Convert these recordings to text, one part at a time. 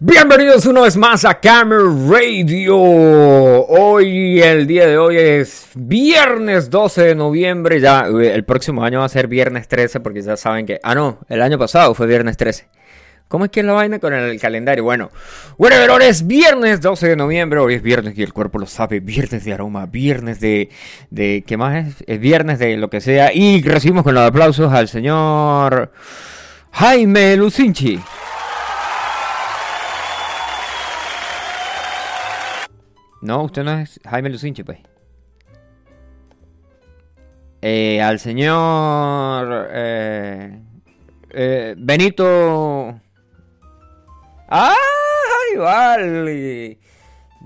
Bienvenidos una vez más a Camera Radio. Hoy, el día de hoy es viernes 12 de noviembre. Ya eh, el próximo año va a ser viernes 13 porque ya saben que... Ah, no, el año pasado fue viernes 13. ¿Cómo es que es la vaina con el calendario? Bueno, bueno, ahora es viernes 12 de noviembre. Hoy es viernes y el cuerpo lo sabe. Viernes de aroma, viernes de... de ¿Qué más es? Es viernes de lo que sea. Y recibimos con los aplausos al señor Jaime Lucinchi. No, usted no es Jaime Lucinchi, pues. Eh, al señor eh, eh, Benito. ¡Ay, vale!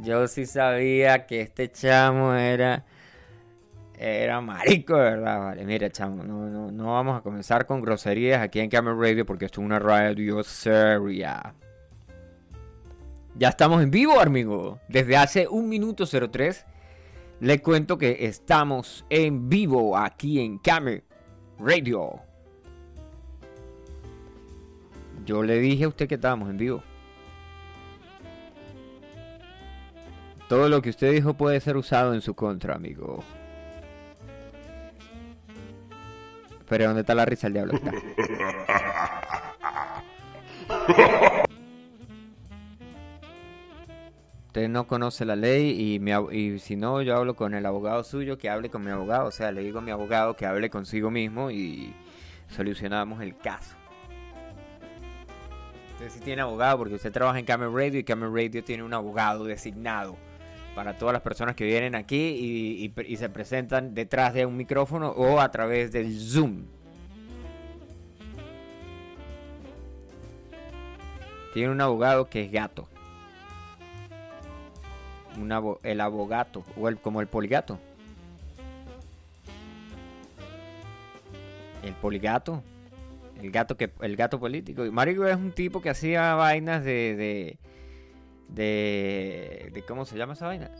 Yo sí sabía que este chamo era. Era marico, ¿verdad? Vale, mira, chamo, no, no, no vamos a comenzar con groserías aquí en Camera Radio porque esto es una radio seria. Ya estamos en vivo, amigo. Desde hace un minuto 03 le cuento que estamos en vivo aquí en Camera Radio. Yo le dije a usted que estábamos en vivo. Todo lo que usted dijo puede ser usado en su contra, amigo. Pero ¿dónde está la risa el diablo? Está. Usted no conoce la ley y, si no, yo hablo con el abogado suyo que hable con mi abogado. O sea, le digo a mi abogado que hable consigo mismo y solucionamos el caso. Usted sí tiene abogado porque usted trabaja en Camera Radio y Camera Radio tiene un abogado designado para todas las personas que vienen aquí y se presentan detrás de un micrófono o a través del Zoom. Tiene un abogado que es gato. Un abo el abogato o el, como el poligato. El poligato. El gato que el gato político. Mario es un tipo que hacía vainas de, de de, cómo se llama esa vaina.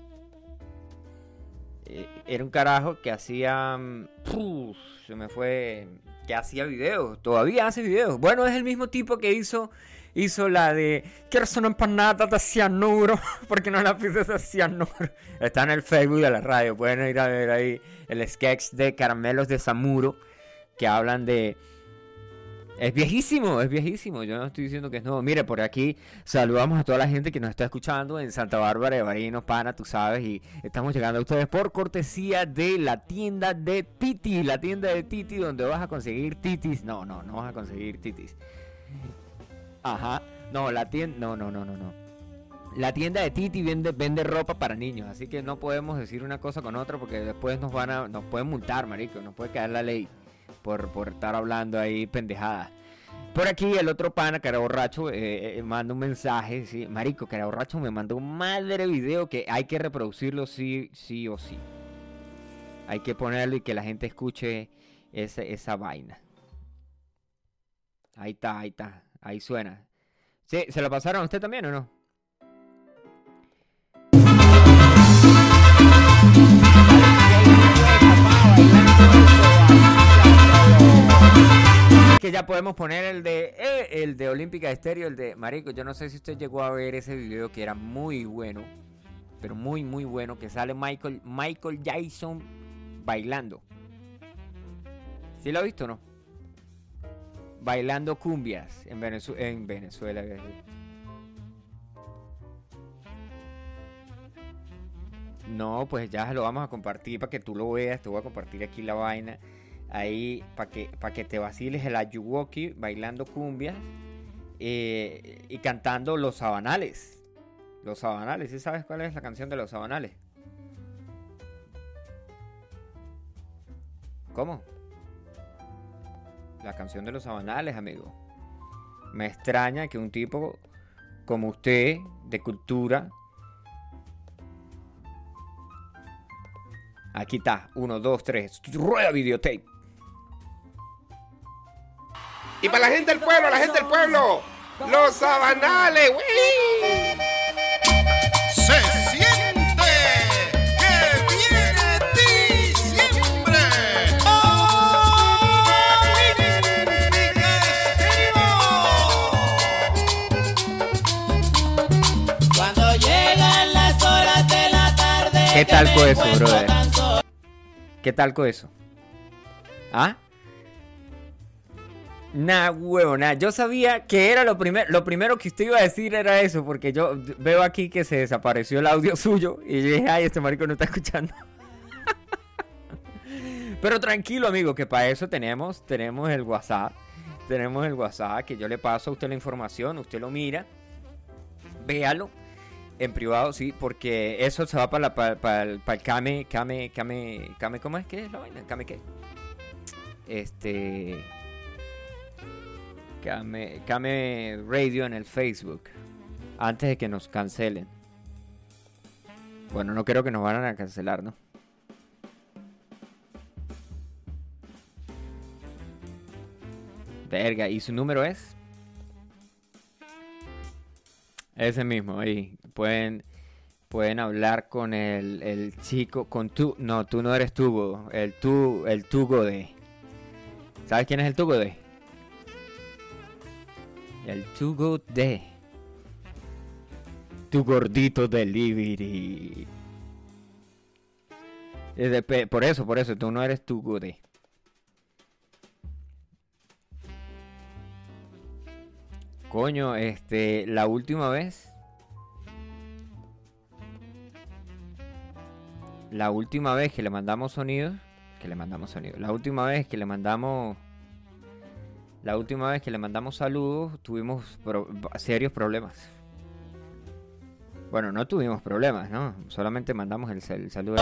Eh, era un carajo que hacía ¡puf! se me fue que hacía videos, todavía hace videos. Bueno, es el mismo tipo que hizo hizo la de quiero una empanada de cianuro, porque no la puse de cianuro. Está en el Facebook de la radio, pueden ir a ver ahí el sketch de caramelos de Samuro que hablan de es viejísimo, es viejísimo. Yo no estoy diciendo que es nuevo. Mire, por aquí saludamos a toda la gente que nos está escuchando en Santa Bárbara de Barinos, Pana, tú sabes. Y estamos llegando a ustedes por cortesía de la tienda de Titi. La tienda de Titi, donde vas a conseguir titis. No, no, no vas a conseguir titis. Ajá. No, la tienda. No, no, no, no, no. La tienda de Titi vende, vende ropa para niños. Así que no podemos decir una cosa con otra porque después nos van a. Nos pueden multar, marico. Nos puede caer la ley por, por estar hablando ahí pendejadas. Por aquí el otro pana, cara borracho, eh, eh, manda un mensaje, ¿sí? Marico, cara borracho me mandó un madre video que hay que reproducirlo sí, sí o sí. Hay que ponerlo y que la gente escuche esa, esa vaina. Ahí está, ahí está, ahí suena. ¿Sí? ¿Se lo pasaron a usted también o no? que ya podemos poner el de eh, el de Olímpica Estéreo, el de Marico. Yo no sé si usted llegó a ver ese video que era muy bueno, pero muy muy bueno, que sale Michael Michael Jackson bailando. ¿Sí lo ha visto o no? Bailando cumbias en, Venezu en Venezuela. No, pues ya lo vamos a compartir para que tú lo veas. Te voy a compartir aquí la vaina ahí para que, que te vaciles el ayuwoki bailando cumbias eh, y cantando los sabanales. Los sabanales, ¿sí sabes cuál es la canción de los sabanales? ¿Cómo? La canción de los sabanales, amigo. Me extraña que un tipo como usted, de cultura, Aquí está, 1, 2, 3, rueda videotape. Y para la gente del pueblo, la gente del pueblo, los sabanales, güey. ¿Qué tal con eso, brother? ¿Qué tal con eso? ¿Ah? Nah, huevo, nada. Yo sabía que era lo primero, lo primero que usted iba a decir era eso, porque yo veo aquí que se desapareció el audio suyo y yo dije, ay, este marico no está escuchando. Pero tranquilo, amigo, que para eso tenemos, tenemos el WhatsApp. Tenemos el WhatsApp que yo le paso a usted la información, usted lo mira, véalo en privado, sí, porque eso se va para, la, el, para el Kame, Kame, Kame, Kame, ¿cómo es que es la vaina? ¿Kame qué? Este... Kame, Kame Radio en el Facebook, antes de que nos cancelen. Bueno, no creo que nos vayan a cancelar, ¿no? Verga, ¿y su número es? Ese mismo, ahí. Pueden, pueden hablar con el, el chico, con tú. No, tú no eres Tugo. El tú, el Tugo de. ¿Sabes quién es el Tugo de? El Tugo de. Tu gordito delivery. Por eso, por eso, tú no eres Tugo de. Coño, este, la última vez. La última vez que le mandamos sonidos. Que le mandamos sonidos. La última vez que le mandamos. La última vez que le mandamos saludos, tuvimos pro- serios problemas. Bueno, no tuvimos problemas, ¿no? Solamente mandamos el, el saludo.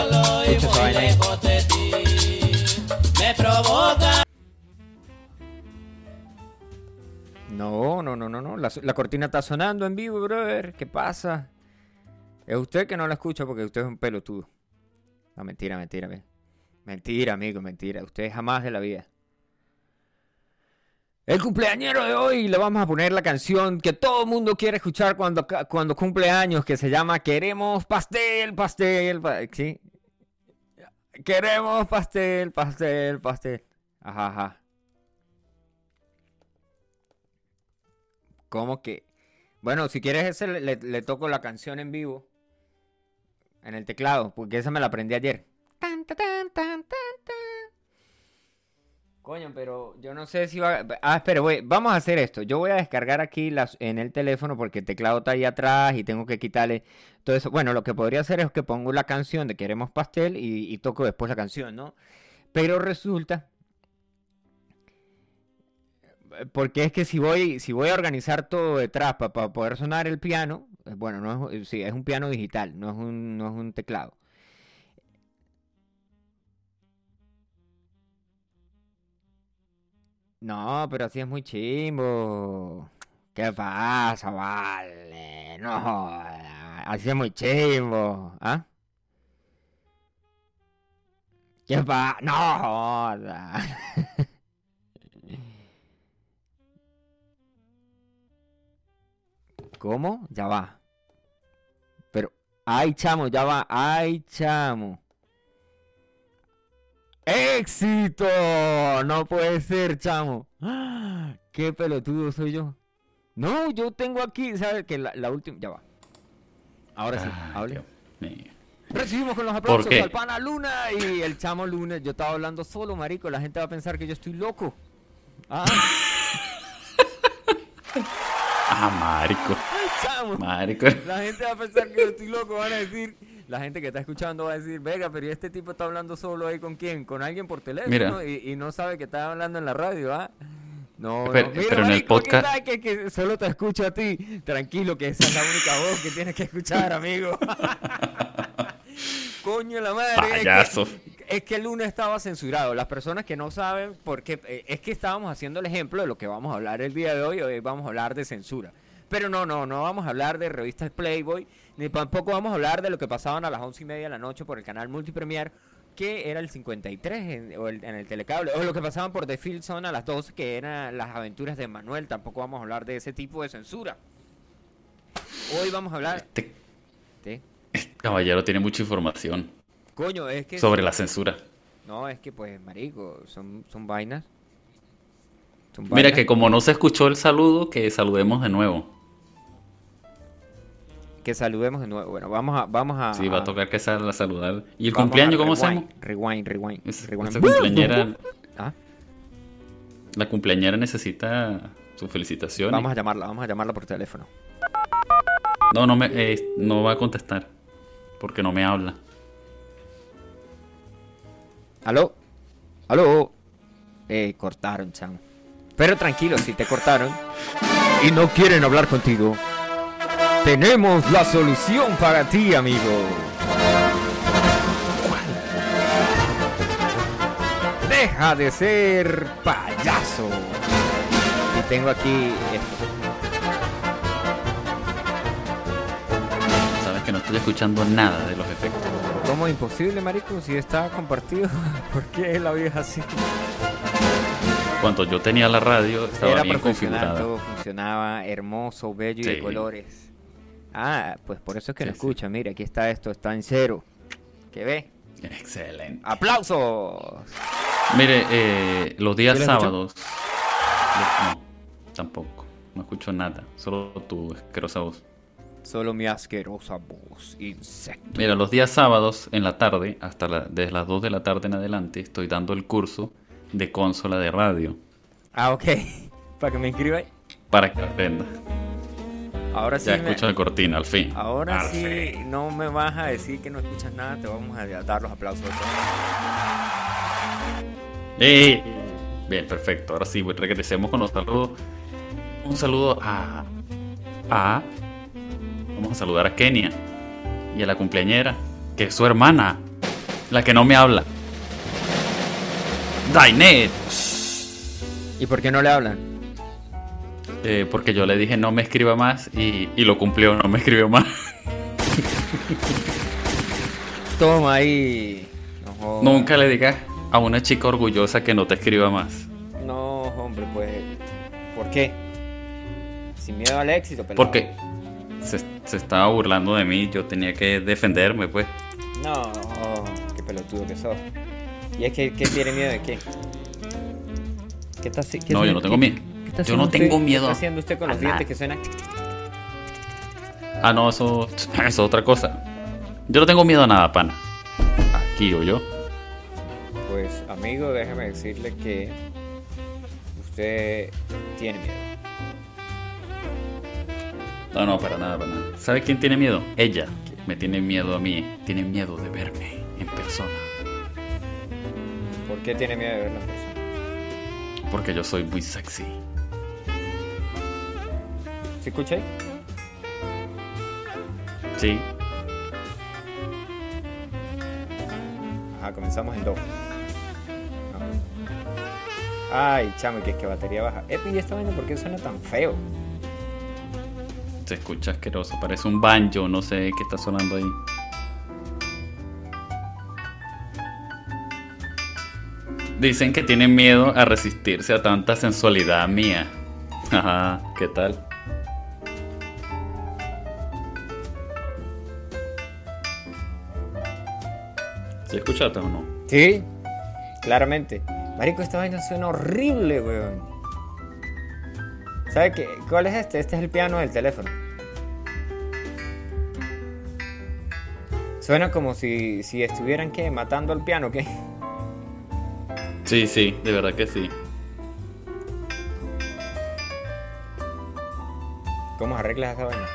No, no, no, no, no. La, la cortina está sonando en vivo, brother. ¿Qué pasa? Es usted que no la escucha porque usted es un pelotudo. No, mentira, mentira. ve. Mentira, amigo, mentira. Usted jamás de la vida. El cumpleañero de hoy le vamos a poner la canción que todo el mundo quiere escuchar cuando, cuando cumple años, que se llama Queremos pastel, pastel, pa- ¿sí? Queremos pastel, pastel, pastel. Ajá, ajá. ¿Cómo que? Bueno, si quieres ese le toco la canción en vivo. En el teclado, porque esa me la aprendí ayer. Tan, ta, tan, tan, tan, tan. Coño, pero yo no sé si va... Ah, espera, voy- vamos a hacer esto. Yo voy a descargar aquí las, en el teléfono porque el teclado está ahí atrás y tengo que quitarle todo eso. Bueno, lo que podría hacer es que pongo la canción de Queremos Pastel y, y toco después la canción, ¿no? Pero resulta porque es que si voy, si voy a organizar todo detrás para poder sonar el piano, bueno, no es, sí, es un piano digital, no es un, no es un teclado. No, pero así es muy chimbo. ¿Qué pasa, vale? No así es muy chimbo. ¿Ah? ¿Qué pasa? No joda. ¿Cómo? Ya va. Ay, chamo, ya va. Ay, chamo. ¡Éxito! No puede ser, chamo. ¡Ah! ¡Qué pelotudo soy yo! No, yo tengo aquí, ¿sabes? Que la, la última. Ya va. Ahora sí, Ay, hable. Recibimos con los aplausos al pana Luna y el chamo Luna. Yo estaba hablando solo, marico. La gente va a pensar que yo estoy loco. Ah, Ah, marico. Marico. La gente va a pensar que yo estoy loco, van a decir, la gente que está escuchando va a decir, venga, pero ¿y este tipo está hablando solo ahí con quién? Con alguien por teléfono y, y no sabe que está hablando en la radio, ¿ah? No, Pero- no. Mira, pero en el marico, ¿qué podcast- que, que solo te escucho a ti? Tranquilo, que esa es la única voz que tienes que escuchar, amigo. Coño la madre. es que- Payaso. Es que el lunes estaba censurado. Las personas que no saben, porque eh, es que estábamos haciendo el ejemplo de lo que vamos a hablar el día de hoy. Hoy vamos a hablar de censura. Pero no, no, no vamos a hablar de revistas Playboy, ni tampoco vamos a hablar de lo que pasaban a las once y media de la noche por el canal Multipremier, que era el 53 en, o el- en el telecable, o lo que pasaban por The Field Zone a las 12, que eran las aventuras de Manuel. Tampoco vamos a hablar de ese tipo de censura. Hoy vamos a hablar Este de... caballero tiene mucha información Coño, es que... sobre la censura. No, es que pues, marico, son, son vainas. Mira que como no se escuchó el saludo, que saludemos de nuevo. Que saludemos de nuevo. Bueno, vamos a. Vamos a Sí, va a tocar que salga a saludar. ¿Y el cumpleaños cómo rewind, hacemos? Rewind, rewind. Es- rewind. esa cumpleañera, Ah, la cumpleañera necesita su felicitación. vamos a llamarla, vamos a llamarla por teléfono. No, no, me, eh, no va a contestar. Porque no me habla. ¿Aló? ¿Aló? Eh, cortaron, chamo. Pero tranquilo, si te cortaron y no quieren hablar contigo, tenemos la solución para ti, amigo. Deja de ser payaso. Y tengo aquí esto. Sabes que no estoy escuchando nada de los efectos. ¿Cómo imposible, marico? Si está compartido. ¿Por qué la vida así? Cuando yo tenía la radio, estaba Era bien configurada. todo funcionaba hermoso, bello y de colores. Ah, pues por eso es que Sí, no sí. escucha. Mira, aquí está esto, está en cero. ¿Qué ve? Excelente. ¡Aplausos! Mire, eh, los días ¿Sí sábados. los- No, tampoco. No escucho nada. Solo tu asquerosa voz. Solo mi asquerosa voz, insecto. Mira, los días sábados en la tarde, hasta la- desde las 2 de la tarde en adelante, estoy dando el curso de consola de radio. Ah, ok. Para que me inscriba ahí. Para que aprenda. Ahora sí. Ya me- escucho la cortina, al fin. Ahora Al sí fin. no me vas a decir que no escuchas nada, te vamos a dar los aplausos. ¡Eh! Bien, perfecto. Ahora sí, pues, regresemos con los saludos. Un saludo a. a. Vamos a saludar a Kenia y a la cumpleañera, que es su hermana, la que no me habla. Dainet. ¿Y por qué no le hablan? Eh, porque yo le dije no me escriba más y, y lo cumplió, no me escribió más. Toma ahí. No. Nunca le digas a una chica orgullosa que no te escriba más. No, hombre, pues. ¿Por qué? Sin miedo al éxito, pelado. Porque se, se estaba burlando de mí, yo tenía que defenderme, pues. No, qué pelotudo que sos. ¿Y es que, que tiene miedo de qué? ¿Qué está haci- qué No, yo no tengo miedo. Está Yo no tengo miedo ¿Qué está haciendo usted con a los dientes nada. que suenan? Ah, no, eso, eso es otra cosa. Yo no tengo miedo a nada, pana. Aquí o yo. Pues, amigo, déjeme decirle que usted tiene miedo. No, no, para nada, para nada. ¿Sabe quién tiene miedo? Ella. Me tiene miedo a mí. Tiene miedo de verme en persona. ¿Por qué tiene miedo de ver la persona? Porque yo soy muy sexy. ¿Sí escuché? Sí. Ajá, comenzamos en do. No. Ay, chamo, que es que batería baja. Epi, ¿y esta vaina por qué suena tan feo? Se escucha asqueroso. Parece un banjo. No sé qué está sonando ahí. Dicen que tienen miedo a resistirse a tanta sensualidad mía. Ajá, ¿qué tal? ¿Sí escuchaste o no? Sí, claramente. Marico, esta vaina suena horrible, weón. ¿Sabe qué? ¿Cuál es este? Este es el piano del teléfono. Suena como si, si estuvieran, ¿qué? Matando al piano, ¿qué? Sí, sí, de verdad que sí. ¿Cómo arreglas esa vaina?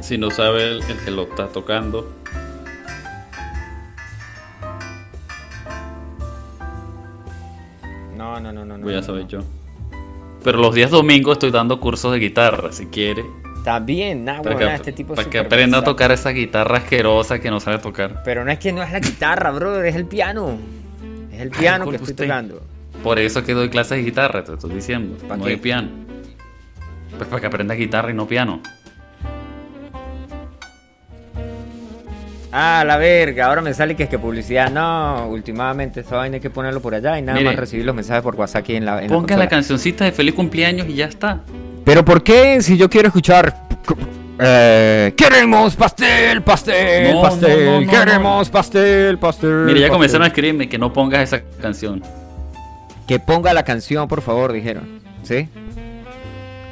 Si no sabe el, el que lo está tocando, No, no, no, no. no, voy a no, saber no. yo. Pero los días domingos estoy dando cursos de guitarra, si quiere. Está bien, nada, Para, que, este tipo para que aprenda a tocar esa guitarra asquerosa que no sabe tocar. Pero no es que no es la guitarra, brother, es el piano. Es el piano que estoy usted. tocando. Por eso es que doy clases de guitarra, te estoy diciendo. ¿Pa no qué? hay piano. Pues para que aprenda guitarra y no piano. Ah, la verga, ahora me sale que es que publicidad. No, últimamente esa vaina hay que ponerlo por allá y nada más recibir los mensajes por WhatsApp aquí en la, en la Ponga la consola. cancioncita de feliz cumpleaños y ya está. Pero ¿por qué si yo quiero escuchar... Eh, queremos pastel, pastel, No, pastel, no, queremos pastel, pastel. Mire, ya pastel. comenzaron a escribirme que no pongas esa canción. Que ponga la canción, por favor, dijeron. ¿Sí?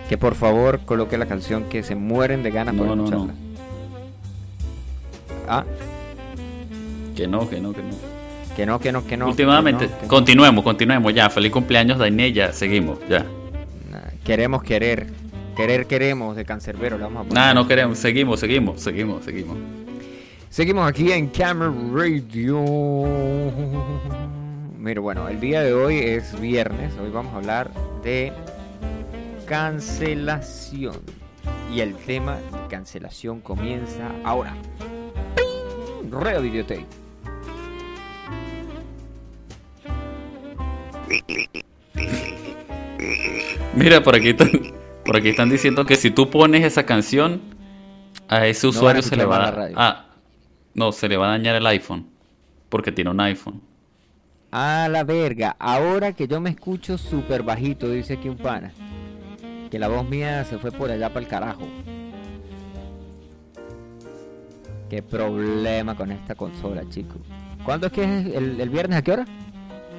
que por favor coloque la canción que se mueren de ganas por escucharla. Ah, Que no, que no, que no. que no, que no, que no. Últimamente, que no, que no. continuemos, continuemos ya. Feliz cumpleaños, Dainé, ya, seguimos, ya. Nah, Queremos querer. Querer queremos de Cancerbero. Le vamos a poner. Nada, no queremos, seguimos, seguimos, seguimos, seguimos. Seguimos aquí en Camera Radio. Mira, bueno, el día de hoy es viernes. Hoy vamos a hablar de cancelación. Y el tema de cancelación comienza ahora. Videotape. Mira, por aquí, están, por aquí están diciendo que si tú pones esa canción, a ese No van a usuario se le va a la. Ah, no, se le va a dañar el iPhone. Porque tiene un iPhone. A la verga. Ahora que yo me escucho súper bajito, dice aquí un pana. Que la voz mía se fue por allá para el carajo. Qué problema con esta consola, chicos. ¿Cuándo es que es el, el viernes? ¿A qué hora?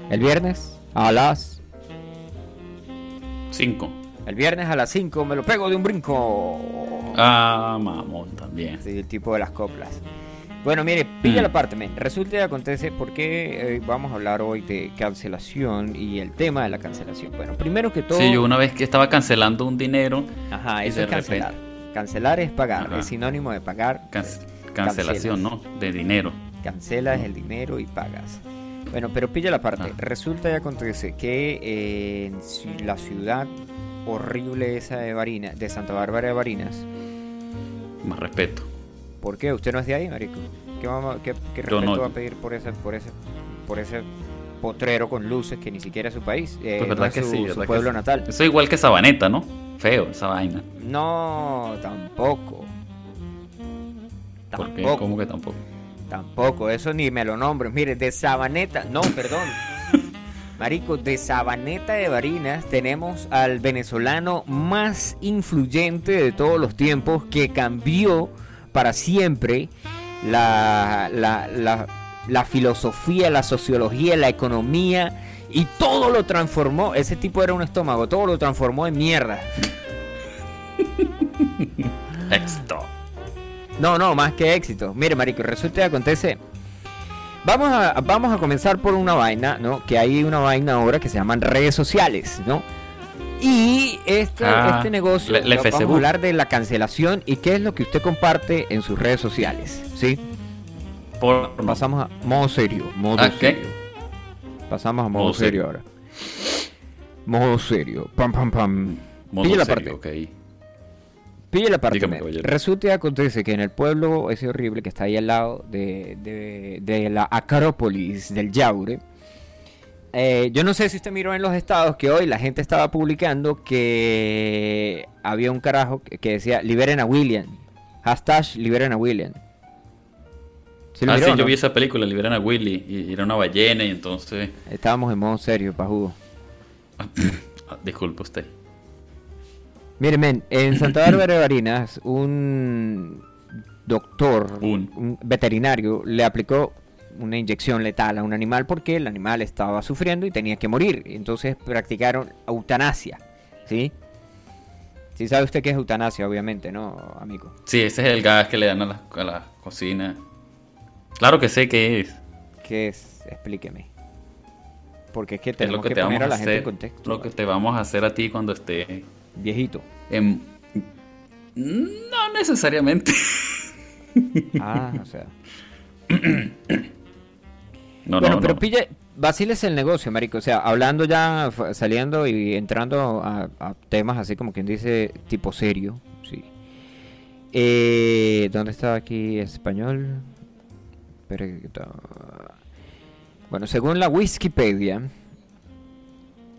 El viernes a las... 5. El viernes a las 5 me lo pego de un brinco. Ah, mamón también. Sí, el tipo de las coplas. Bueno, mire, pilla Mm. la parte, men. Resulta y acontece porque eh, vamos a hablar hoy de cancelación y el tema de la cancelación. Bueno, primero que todo... Sí, yo una vez que estaba cancelando un dinero, Ajá, eso de es cancelar. repente- Cancelar es pagar, Ajá. es sinónimo de pagar. Cancelación, ¿no? De dinero. Cancelas el dinero y pagas. Bueno, pero pilla la parte. Ah. Resulta y acontece que eh, en la ciudad horrible esa de de Santa Bárbara de Barinas, Más respeto. ¿por qué? ¿Usted no es de ahí, marico? ¿Qué, vamos, qué, respeto no. va a pedir por ese, por ese, por ese potrero con luces que ni siquiera es su país? eh, Pues no verdad es que su, sí, su que pueblo sí. natal. Eso es igual que Sabaneta, ¿no? Feo esa vaina. No, tampoco. ¿Por qué? Tampoco. ¿Cómo que tampoco? Tampoco, eso ni me lo nombres. Mire, de Sabaneta, no, perdón. Marico, de Sabaneta de Barinas tenemos al venezolano más influyente de todos los tiempos que cambió para siempre la, la, la, la filosofía, la sociología, la economía y todo lo transformó. Ese tipo era un estómago, todo lo transformó en mierda. Éxito. No, no, más que éxito. Mire, marico, resulta y acontece. Vamos a, vamos a comenzar por una vaina, ¿no? Que hay una vaina ahora que se llaman redes sociales, ¿no? Y este, Ah, este negocio, le- le vamos a Facebook. hablar de la cancelación y qué es lo que usted comparte en sus redes sociales, ¿sí? Por Pasamos a modo serio, modo Ah, ¿qué? serio. Pasamos a modo, Modo serio serio. ahora. Modo serio. Pam, pam, pam. modo Pilla la serio, parte. ok. Pille la parte. Resulta y acontece que en el pueblo ese horrible que está ahí al lado de, de- de la Acrópolis del Yaure, eh, yo no sé si usted miró en los estados que hoy la gente estaba publicando que había un carajo que, decía liberen a William. Hashtag liberen a William. ¿Sí lo ah, miró sí, yo vi esa película, liberan a Willy y era una ballena y entonces... Estábamos en modo serio, pajudo. Ah, disculpe usted. Mire, men, en Santa Bárbara de Barinas, un doctor, Un. veterinario, le aplicó una inyección letal a un animal porque el animal estaba sufriendo y tenía que morir. Entonces practicaron eutanasia, ¿sí? Sí sabe usted qué es eutanasia, obviamente, ¿no, amigo? Sí, ese es el gas que le dan a la, a la cocina. Claro que sé qué es. ¿Qué es? Explíqueme. Porque es que Es tenemos lo que, que, te poner vamos a la gente en contexto. Lo que te vamos a hacer a ti cuando esté Viejito. en... No necesariamente. Ah, o sea... No, bueno, no, pero no. pille, vaciles el negocio, marico. O sea, hablando ya, saliendo y entrando a, a temas así como quien dice, tipo serio, sí. Eh, ¿Dónde está aquí español? Bueno, según la Wikipedia,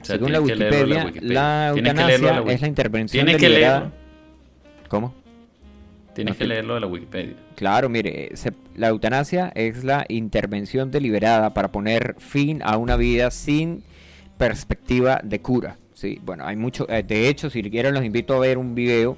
O sea, según la Wikipedia, la eutanasia la es la intervención deliberada. ¿Cómo? Tienes No que leerlo de la Wikipedia. Claro, mire, se- la eutanasia es la intervención deliberada para poner fin a una vida sin perspectiva de cura. Sí, bueno, hay mucho. eh, de hecho, si quieren, los invito a ver un video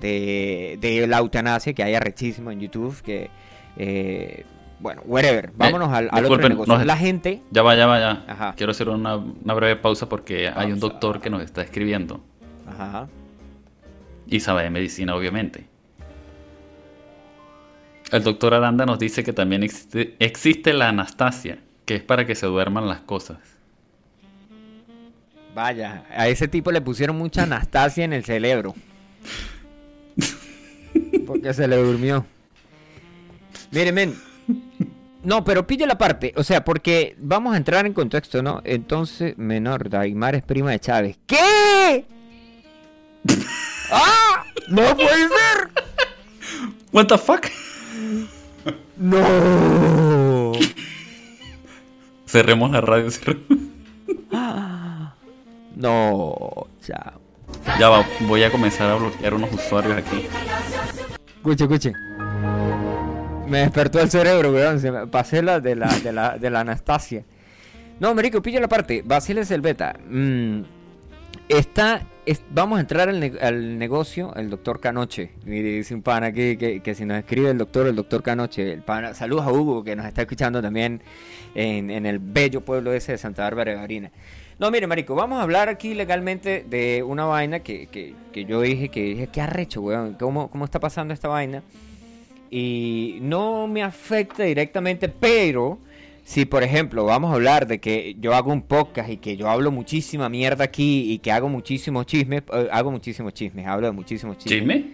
de, de la eutanasia que hay arrechísimo en YouTube. Que, eh, bueno, whatever. Vámonos al, al otro negocio. nos- La gente. Ya va, ya va, ya. Ajá. Quiero hacer una, una breve pausa porque hay un doctor que nos está escribiendo. Ajá. Y sabe de medicina, obviamente. El doctor Aranda nos dice que también existe, existe la Anastasia, que es para que se duerman las cosas. Vaya, a ese tipo le pusieron mucha Anastasia en el cerebro. Porque se le durmió. Miren, men. No, pero pille la parte. O sea, porque vamos a entrar en contexto, ¿no? Entonces, menor, Daimar es prima de Chávez. ¿Qué? ¡Ah! ¡No puede ser! What the fuck? ¡No! Cerremos la radio. cerremos. No, chao. Ya va, voy a comenzar a bloquear unos usuarios aquí. Escuche, escuche. Me despertó el cerebro, weón. Se me pasé la de la, de la, de la Anastasia. No, Marico, pilla la parte. Basiles el beta. Mm, está. es- vamos a entrar al, ne- al negocio, el doctor Canoche. Y dice un pana aquí que, que si nos escribe el doctor, el doctor Canoche. El pana, saludos a Hugo, que nos está escuchando también en, en el bello pueblo ese de Santa Bárbara de Barina. No, mire, marico, vamos a hablar aquí legalmente de una vaina que, que, que yo dije que dije, qué arrecho, weón, ¿cómo, cómo está pasando esta vaina? Y no me afecta directamente, pero si por ejemplo vamos a hablar de que yo hago un podcast y que yo hablo muchísima mierda aquí y que hago muchísimos chismes, eh, hago muchísimos chismes, hablo de muchísimos chismes. ¿Chisme?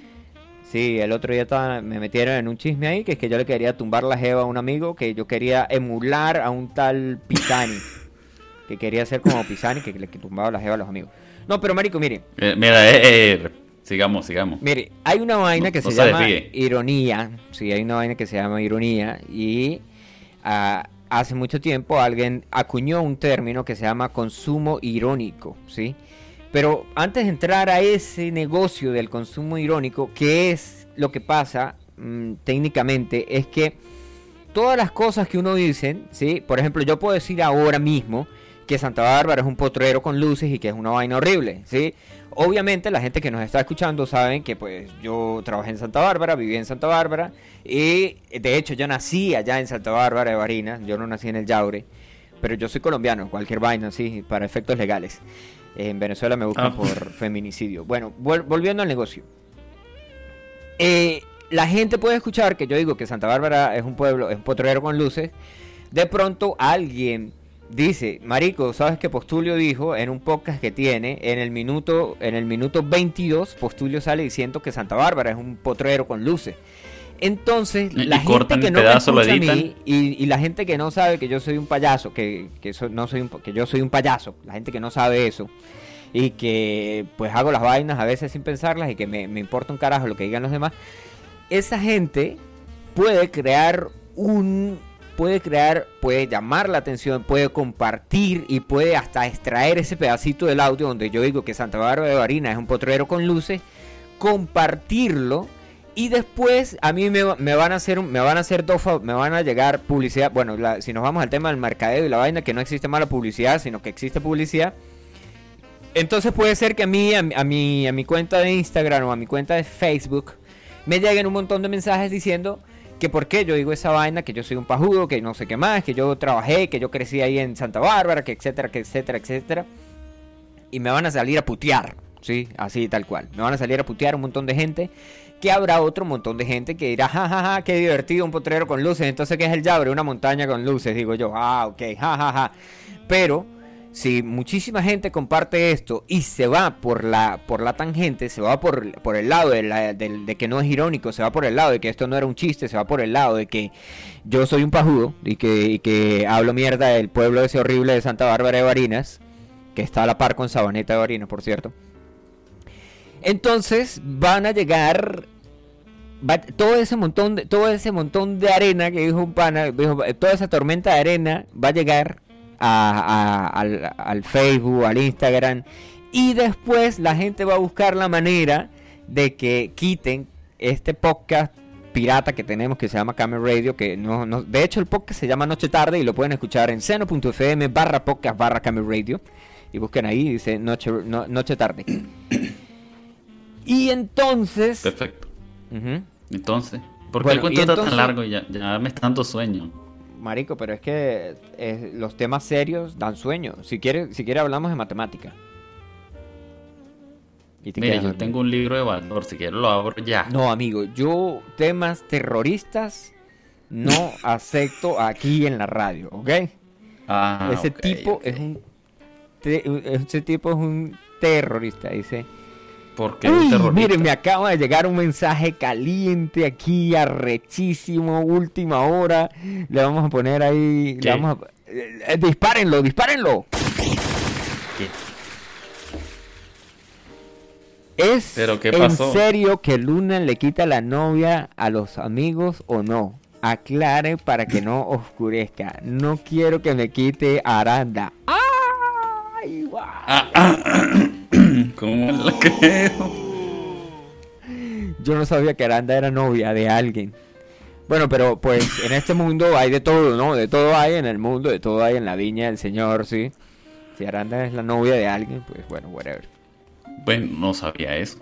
Sí, el otro día estaba- me metieron en un chisme ahí, que es que yo le quería tumbar la jeva a un amigo, que yo quería emular a un tal Pisani. que quería ser como Pisani, que le que tumbaba la jeva a los amigos. No, pero marico, mire, Eh, mira, eh, eh, sigamos, sigamos. mire, hay una vaina No- que no se se llama ironía. Sí, hay una vaina que se llama ironía y ah, hace mucho tiempo alguien acuñó un término que se llama consumo irónico, ¿sí? Pero antes de entrar a ese negocio del consumo irónico, ¿qué es lo que pasa mm, técnicamente? Es que todas las cosas que uno dice, ¿sí? Por ejemplo, yo puedo decir ahora mismo que Santa Bárbara es un potrero con luces y que es una vaina horrible, ¿sí? Obviamente la gente que nos está escuchando saben que pues yo trabajé en Santa Bárbara, viví en Santa Bárbara y de hecho yo nací allá en Santa Bárbara de Barinas, yo no nací en el Yaure, pero yo soy colombiano, cualquier vaina, sí, para efectos legales. En Venezuela me buscan Ah. por feminicidio. Bueno, vol- volviendo al negocio. Eh, la gente puede escuchar que yo digo que Santa Bárbara es un pueblo, es un potrero con luces. De pronto alguien dice, Marico, ¿sabes que Postulio dijo en un podcast que tiene en el minuto en el minuto 22 Postulio sale diciendo que Santa Bárbara es un potrero con luces. Entonces, Y- la y gente que no me escucha a mí editan. y, y la gente que no sabe que yo soy un payaso, que, que so- no soy un, que yo soy un payaso, la gente que no sabe eso y que pues hago las vainas a veces sin pensarlas y que me, me importa un carajo lo que digan los demás, esa gente puede crear un puede crear, puede llamar la atención, puede compartir y puede hasta extraer ese pedacito del audio donde yo digo que Santa Bárbara de Barina es un potrero con luces, compartirlo y después a mí me, va- me van a hacer me van a hacer dos me van a llegar publicidad, bueno, si nos vamos al tema del mercadeo y la vaina que no existe mala publicidad, sino que existe publicidad. Entonces puede ser que a mí, a, a a mi cuenta de Instagram o a mi cuenta de Facebook me lleguen un montón de mensajes diciendo que por qué yo digo esa vaina, que yo soy un pajudo, que no sé qué más, que yo trabajé, que yo crecí ahí en Santa Bárbara, que etcétera, que etcétera, etcétera. Y me van a salir a putear, ¿sí? Así tal cual. Me van a salir a putear un montón de gente. Que habrá otro montón de gente que dirá, jajaja, qué divertido, un potrero con luces. Entonces, ¿qué es el Yabre? Una montaña con luces, digo yo. Ah, ok, jajaja. Pero si muchísima gente comparte esto y se va por la por la tangente, se va por, por el lado de, la- de que no es irónico, se va por el lado de que esto no era un chiste, se va por el lado de que yo soy un pajudo y que, que hablo mierda del pueblo ese horrible de Santa Bárbara de Barinas, que está a la par con Sabaneta de Barinas, por cierto. Entonces van a llegar todo ese montón de todo ese montón de arena que dijo un pana, dijo, toda esa tormenta de arena va a llegar a- a- al, al Facebook, al Instagram y después la gente va a buscar la manera de que quiten este podcast pirata que tenemos que se llama Camel Radio que no, no- de hecho el podcast se llama Noche Tarde y lo pueden escuchar en seno.fm barra podcast barra Camel Radio y busquen ahí dice Noche, no- noche Tarde y entonces Perfecto. Entonces, ¿por qué Bueno, el cuento y está entonces- tan largo? Ya, ya me está dando sueño. Marico, pero es que eh, los temas serios dan sueño. Si quiere, si quiere hablamos de matemática. Y te Mire, quedas yo tengo un libro de valor, si quiero lo abro ya. No, amigo, yo temas terroristas no acepto aquí en la radio, ¿ok? Ah, ese tipo es un ese tipo es un terrorista, dice. ¿Por qué un Uy, terrorista? mire, me acaba de llegar un mensaje caliente aquí, arrechísimo, última hora. Le vamos a poner ahí, le vamos a eh, dispárenlo, dispárenlo. ¿Qué? ¿Es ¿Pero qué en serio que Luna le quita la novia a los amigos o no? Aclare para que no oscurezca. No quiero que me quite Aranda. ¡Ay! Ah, ah, ¿Cómo lo creo? Yo no sabía que Aranda era novia de alguien. Bueno, pero pues en este mundo hay de todo, ¿no? De todo hay en el mundo, de todo hay en la viña del Señor, ¿sí? Si Aranda es la novia de alguien, pues bueno, whatever. Bueno, no sabía eso.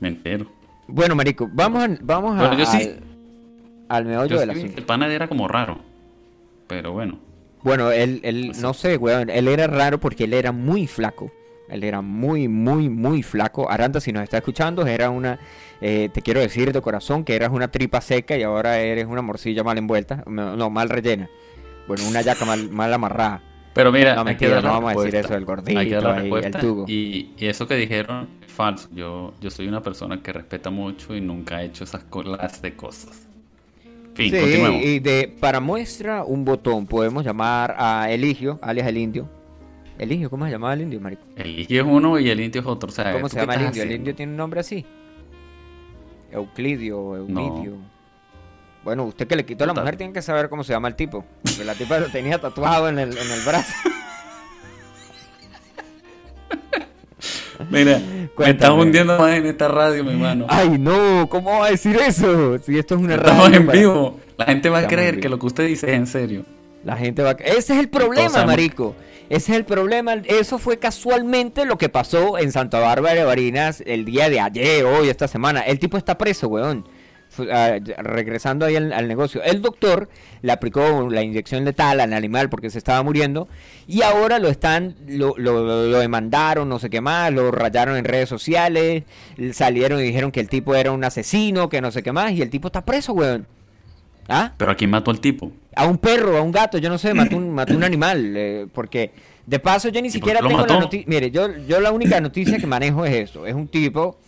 Me entero. Bueno, marico, vamos a, vamos a, Bueno, yo sí- al, al meollo Yo del sí el pana era como raro. Pero bueno. Bueno, él, él, no sé, weón, él era raro porque él era muy flaco. Él era muy, muy, muy flaco. Aranda, si nos está escuchando, era una, eh, te quiero decir de corazón que eras una tripa seca y ahora eres una morcilla mal envuelta. No, mal rellena. Bueno, una yaca mal, mal amarrada. Pero mira, No, mentira, no vamos a decir eso del gordito Hay que dar la ahí, el tubo. Y, y eso que dijeron es falso. Yo, yo soy una persona que respeta mucho y nunca he hecho esas clases de cosas. Fin, Sí, continuemos. y de, para muestra un botón podemos llamar a Eligio, alias el indio. Eligio, ¿cómo se llamaba el indio, marico? El indio es uno y el indio es otro. O sea, ¿Cómo ¿tú se llama el indio? ¿El indio tiene un nombre así? Euclidio, Eunidio. Bueno, usted que le quitó a la mujer tiene que saber cómo se llama el tipo. Porque la tipa lo tenía tatuado en el, en el brazo. Mira, me estás hundiendo más en esta radio, mi hermano. Ay, no, ¿cómo va a decir eso? Si esto es una Estamos radio en para- vivo. La gente va a Estamos en creer que lo que usted dice es en serio. La gente va a... Ese es el problema, marico. Ese es el problema. Eso fue casualmente lo que pasó en Santa Bárbara de Barinas el día de ayer, hoy, esta semana. El tipo está preso, weón. Ah, regresando ahí al, al negocio. El doctor le aplicó la inyección letal al animal porque se estaba muriendo. Y ahora lo están, lo, lo- lo- demandaron, no sé qué más, lo rayaron en redes sociales. Salieron y dijeron que el tipo era un asesino, que no sé qué más. Y el tipo está preso, weón. ¿Ah? Pero aquí mató al tipo. A un perro, a un gato, yo no sé, mató un, mató un animal, eh, porque de paso yo ni siquiera tengo la noticia, mire, yo, yo la única noticia que manejo es esto, es un tipo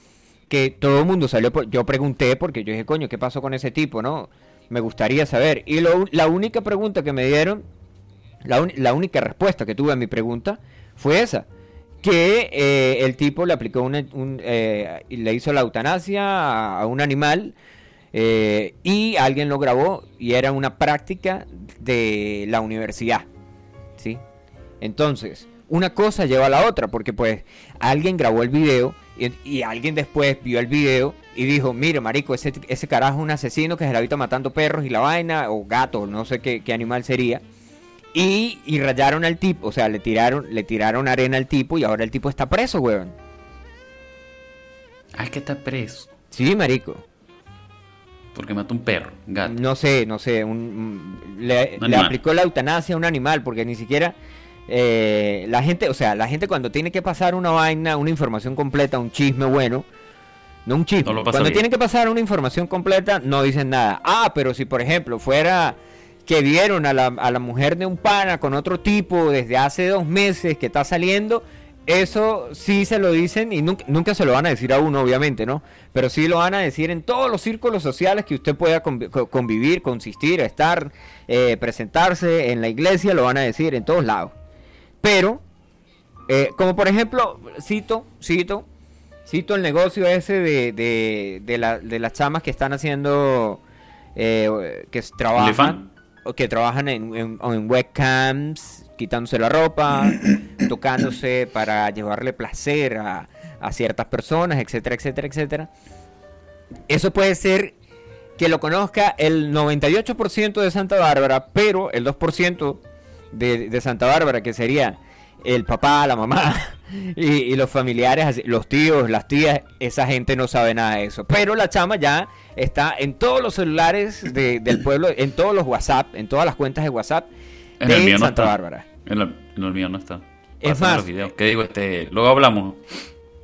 que todo el mundo salió, por- yo pregunté porque yo dije, coño, ¿qué pasó con ese tipo, no? Me gustaría saber, y lo- la única pregunta que me dieron, la, uni- la única respuesta que tuve a mi pregunta fue esa, que eh, el tipo le aplicó una, un, eh, y le hizo la eutanasia a, a un animal eh, y alguien lo grabó y era una práctica de la universidad, ¿sí? Entonces, una cosa lleva a la otra, porque pues alguien grabó el video y, y alguien después vio el video y dijo, mire, marico, ese, ese carajo es un asesino que se la habita matando perros y la vaina, o gatos, no sé qué, qué animal sería. Y, y rayaron al tipo, o sea, le tiraron, le tiraron arena al tipo y ahora el tipo está preso, weón. Ah, es que está preso. Sí, marico. Porque mató un perro, un gato. No sé, no sé, un, un- le, Un le animal. aplicó la eutanasia a un animal porque ni siquiera eh, la gente, o sea, la gente cuando tiene que pasar una vaina, una información completa, un chisme bueno, no un chisme, No cuando bien. tienen que pasar una información completa no dicen nada. Ah, pero si por ejemplo fuera que vieron a la, a la mujer de un pana con otro tipo desde hace dos meses que está saliendo, eso sí se lo dicen y nunca, nunca se lo van a decir a uno, obviamente, ¿no? Pero sí lo van a decir en todos los círculos sociales que usted pueda convi- co- convivir, consistir, estar, eh, presentarse en la iglesia, lo van a decir en todos lados. Pero, eh, como por ejemplo, cito, cito, cito el negocio ese de, de, de, la- de las chamas que están haciendo, eh, que trabajan, que trabajan en, en- en webcams, quitándose la ropa, tocándose para llevarle placer a, a ciertas personas, etcétera, etcétera, etcétera. Eso puede ser que lo conozca el 98% de Santa Bárbara, pero el 2% de, de Santa Bárbara, que sería el papá, la mamá y, y los familiares, los tíos, las tías, esa gente no sabe nada de eso. Pero la chama ya está en todos los celulares de- del pueblo, en todos los WhatsApp, en todas las cuentas de WhatsApp En de no Santa está. Bárbara. En el, en el mío no está. Es Pásame más- los. ¿Qué digo? Este, luego hablamos.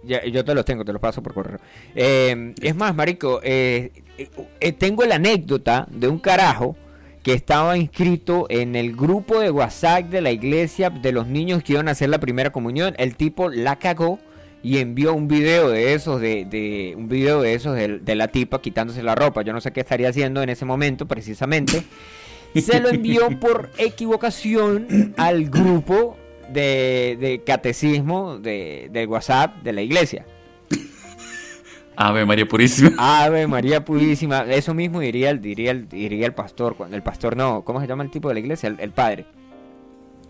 Ya, yo te los tengo, te los paso por correo. Eh, es más, marico, eh, eh, eh, tengo la anécdota de un carajo que estaba inscrito en el grupo de WhatsApp de la iglesia de los niños que iban a hacer la primera comunión. El tipo la cagó y envió un video de esos, de, de- un video de esos de, de la tipa quitándose la ropa. Yo no sé qué estaría haciendo en ese momento precisamente. Se lo envió por equivocación al grupo de, de catecismo de, del WhatsApp de la iglesia. Ave María Purísima. Ave María Purísima. Eso mismo diría el, diría el, diría el pastor. cuando El pastor no. ¿Cómo se llama el tipo de la iglesia? El, el padre.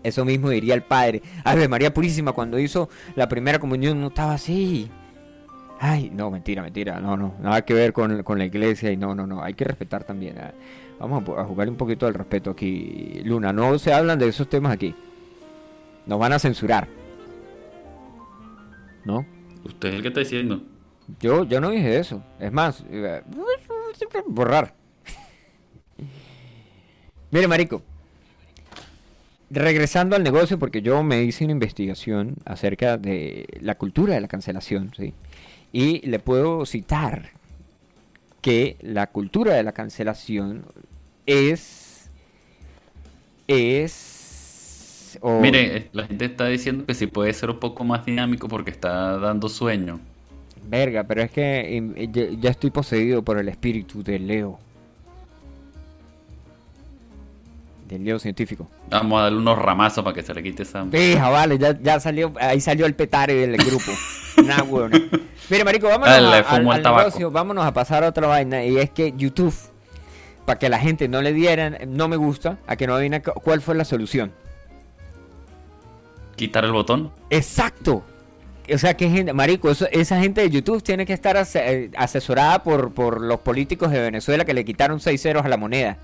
Eso mismo diría el padre. Ave María Purísima cuando hizo la primera comunión no estaba así. Ay, no, mentira, mentira. No, no. Nada que ver con, con la iglesia y no, no, no. Hay que respetar también. ah. Vamos a, a jugar un poquito al respeto aquí. Luna, no se hablan de esos temas aquí. Nos van a censurar. ¿No? Usted es el que está diciendo. Yo, yo no dije eso. Es más, eh, borrar. Mire, marico. Regresando al negocio, porque yo me hice una investigación acerca de la cultura de la cancelación, ¿sí? Y le puedo citar que la cultura de la cancelación es... Es... o- Mire, la gente está diciendo que si puede ser un poco más dinámico porque está dando sueño. Verga, pero es que em, ya estoy poseído por el espíritu de Leo. Del Leo científico. Vamos a darle unos ramazos para que se le quite esa. Fija, vale, ya, ya salió, ahí salió el petare del grupo. nah. Mire, marico, vámonos a- al, negocio, vámonos a pasar a otra vaina, y es que YouTube, para que la gente no le dieran no me gusta, a que no adivina cu- cuál fue la solución. Quitar el botón. Exacto. O sea, que gente, marico, eso- esa gente de YouTube tiene que estar eh, asesorada por, por los políticos de Venezuela que le quitaron 6 ceros a la moneda.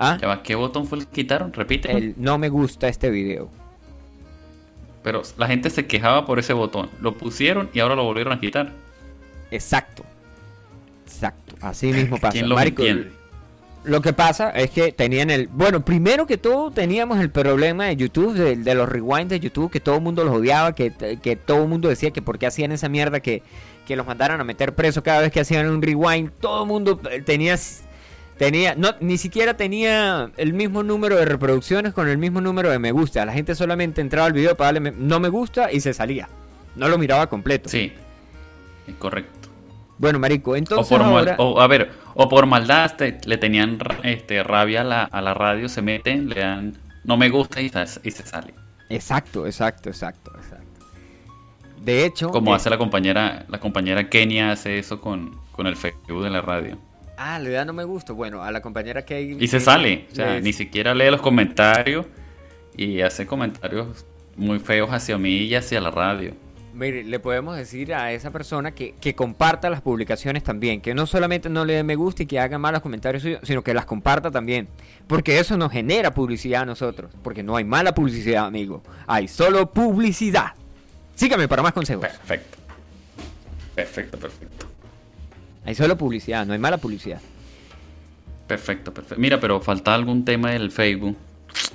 ¿Ah? Ya va, ¿Qué botón fue el que quitaron? Repite. El no me gusta este video. Pero la gente se quejaba por ese botón. Lo pusieron y ahora lo volvieron a quitar. Exacto. Exacto. Así mismo pasa. ¿Quién lo Marico, entiende? Lo que pasa es que tenían el... Bueno, primero que todo teníamos el problema de YouTube, de, de los rewinds de YouTube, que todo el mundo los odiaba, que, que todo el mundo decía que por qué hacían esa mierda, que, que los mandaran a meter preso cada vez que hacían un rewind. Todo el mundo eh, tenía... Tenía, no, ni siquiera tenía el mismo número de reproducciones con el mismo número de me gusta. La gente solamente entraba al video para darle me- no me gusta y se salía. No lo miraba completo. Sí. Es correcto. Bueno, marico, O entonces por mal- ahora... o, a ver, o por maldad te- le tenían este, rabia a la, a la radio, se meten, le dan no me gusta y, se- y se sale. Exacto, exacto, exacto, exacto. De hecho, Como eh, hace la compañera, la compañera Kenia hace eso con, con el Facebook de la radio. Ah, le da no me gusta. Bueno, a la compañera que Y se sale. O sea, ni siquiera lee los comentarios y hace comentarios muy feos hacia mí y hacia la radio. Mire, le podemos decir a esa persona que, que comparta las publicaciones también, que no solamente no le dé me gusta y que haga malos comentarios suyos, sino que las comparta también, porque eso nos genera publicidad a nosotros, porque no hay mala publicidad, amigo, hay solo publicidad. Sígame para más consejos. Perfecto. Perfecto, perfecto. Hay solo publicidad, no hay mala publicidad. Perfecto, perfecto. Mira, pero falta algún tema del Facebook.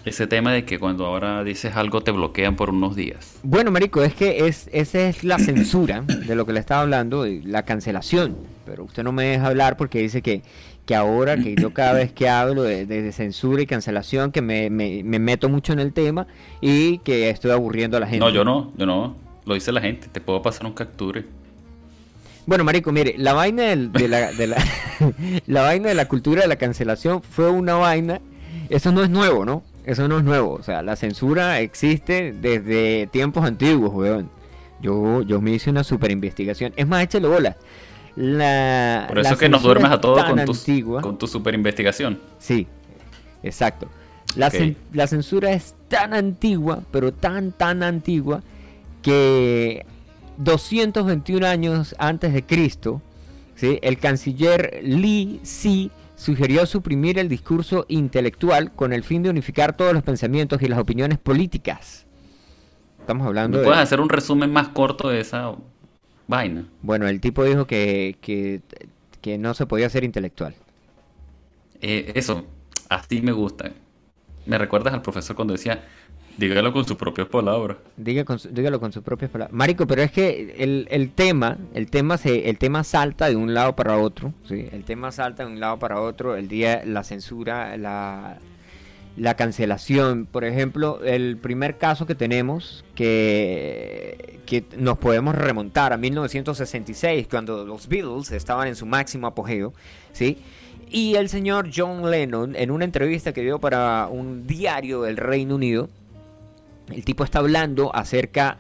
Ese tema de que cuando ahora dices algo te bloquean por unos días. Bueno, marico, es que es esa es la censura de lo que le estaba hablando, la cancelación. Pero usted no me deja hablar porque dice que, que ahora, que yo cada vez que hablo de, de- de censura y cancelación, que me, me- me meto mucho en el tema y que estoy aburriendo a la gente. No, yo no, yo no. Lo dice la gente. Te puedo pasar un capture. Bueno, marico, mire, la vaina del- de, la, de la, la vaina de la cultura de la cancelación fue una vaina. Eso no es nuevo, ¿no? Eso no es nuevo. O sea, la censura existe desde tiempos antiguos, weón. Yo, yo me hice una super investigación. Es más, échale bola. La, Por la eso que nos duermes a es todos con tu, con tu super investigación. Sí, exacto. La, cen- la censura es tan antigua, pero tan, tan antigua, que 221 años antes de Cristo, ¿sí? el canciller Li Si sugirió suprimir el discurso intelectual con el fin de unificar todos los pensamientos y las opiniones políticas. Estamos hablando ¿Me de... puedes hacer un resumen más corto de esa vaina? Bueno, el tipo dijo que, que, que no se podía ser intelectual. Eh, eso, así me gusta. Me recuerdas al profesor cuando decía, Dígalo con sus propias palabras. Diga con su- dígalo con sus propias palabras. Marico, pero es que el, el tema, el tema se, el tema salta de un lado para otro, ¿sí? El tema salta de un lado para otro, el día, la censura, la, la cancelación. Por ejemplo, el primer caso que tenemos que, que nos podemos remontar a 1966, cuando los Beatles estaban en su máximo apogeo, ¿sí? Y el señor John Lennon, en una entrevista que dio para un diario del Reino Unido, el tipo está hablando acerca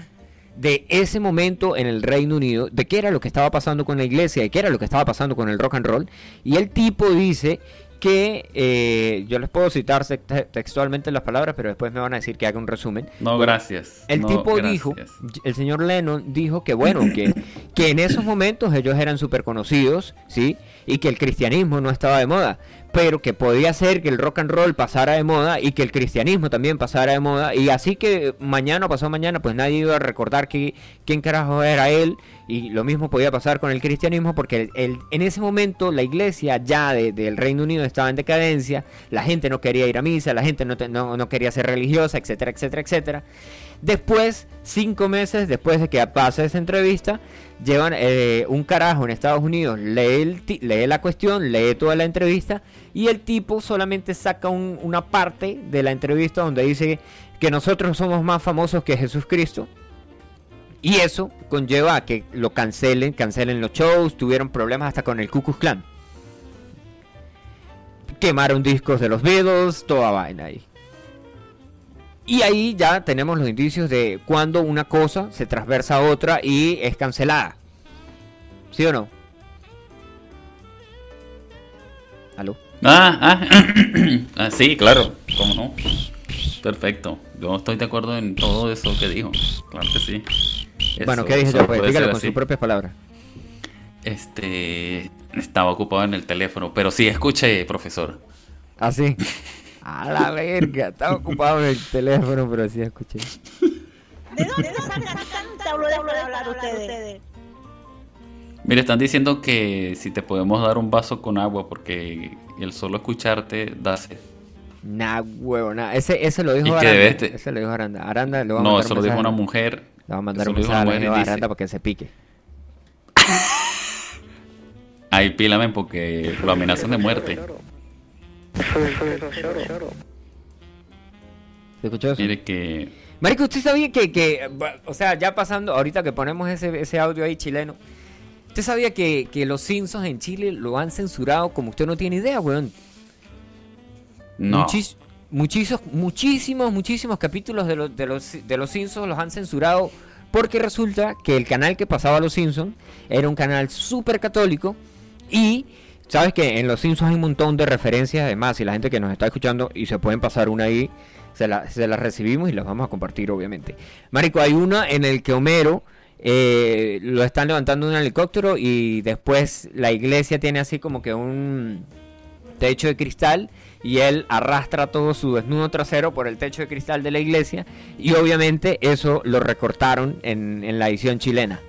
de ese momento en el Reino Unido, de qué era lo que estaba pasando con la iglesia, de qué era lo que estaba pasando con el rock and roll. Y el tipo dice que, eh, yo les puedo citar te- textualmente las palabras, pero después me van a decir que haga un resumen. No, gracias. El No, tipo gracias. dijo, el señor Lennon dijo que bueno, que, que en esos momentos ellos eran súper conocidos, ¿sí? Y que el cristianismo no estaba de moda, pero que podía ser que el rock and roll pasara de moda y que el cristianismo también pasara de moda. Y así que mañana o pasado mañana, pues nadie iba a recordar que, quién carajo era él. Y lo mismo podía pasar con el cristianismo, porque en ese momento la iglesia ya de- del Reino Unido estaba en decadencia, la gente no quería ir a misa, la gente no, te- no quería ser religiosa, etcétera, etcétera, etcétera. Después, cinco meses después de que pase esa entrevista, llevan eh, un carajo en Estados Unidos, lee, la cuestión, lee toda la entrevista y el tipo solamente saca un- una parte de la entrevista donde dice que nosotros somos más famosos que Jesucristo. Y eso conlleva a que lo cancelen, cancelen los shows, tuvieron problemas hasta con el Ku Klux Klan. Quemaron discos de los Beatles, toda vaina ahí. Y ahí ya tenemos los indicios de cuando una cosa se transversa a otra y es cancelada. ¿Sí o no? ¿Aló? Ah, ah, ah, sí, claro, cómo no. Perfecto. Yo estoy de acuerdo en todo eso que dijo. Claro que sí. bueno, ¿qué dije yo? Pues dígalo con sus propias palabras. Este. Estaba ocupado en el teléfono, pero sí escuché, profesor. Así. A la verga, estaba ocupado en el teléfono, pero sí escuché. ¿De dónde sacan tanta hablar de hablar ustedes? Mire, están diciendo que si te podemos dar un vaso con agua porque el solo escucharte da sed. Nah, huevo, nah. Ese, ese lo dijo Aranda. Ese lo dijo Aranda. Aranda le va a No, mandar eso lo dijo una mujer. Le va a mandar un lo mensaje una a mujer y Aranda dice- para que se pique. Ahí pílame porque lo amenazan de muerte. ¿Se escuchó eso? Mire que. Marico, ¿usted sabía que, que, o sea, ya pasando, ahorita que ponemos ese, ese audio ahí chileno, ¿usted sabía que, que los Simpsons en Chile lo han censurado como usted no tiene idea, weón? No. Muchis- muchísimos, muchísimos, muchísimos capítulos de, los de, los, de los Simpsons los han censurado porque resulta que el canal que pasaba a los Simpsons era un canal súper católico y sabes que en los Simpsons hay un montón de referencias, además, y la gente que nos está escuchando y se pueden pasar una ahí, se, la- las recibimos y las vamos a compartir, obviamente. Marico, hay una en el que Homero eh, lo están levantando en un helicóptero y después la iglesia tiene así como que un techo de cristal y él arrastra todo su desnudo trasero por el techo de cristal de la iglesia y obviamente eso lo recortaron en, en la edición chilena.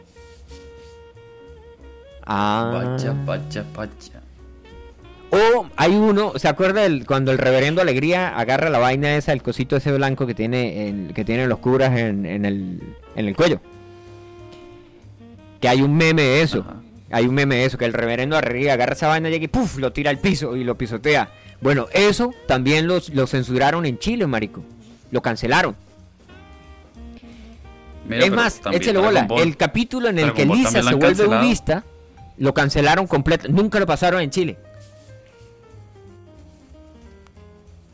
Ah. Vaya, vaya, vaya. O hay uno, ¿se acuerda el- cuando el reverendo Alegría agarra la vaina esa, el cosito ese blanco que tiene en- que tienen los curas en, en el, en el cuello? Que hay un meme de eso. Ajá. Hay un meme de eso, que el reverendo Alegría agarra esa vaina llega y ¡puf! lo tira al piso y lo pisotea. Bueno, eso también los, lo censuraron en Chile, marico. Lo cancelaron. Mira, es más, échale bola. El capítulo en el que Lisa se vuelve budista, lo cancelaron completo. Nunca lo pasaron en Chile.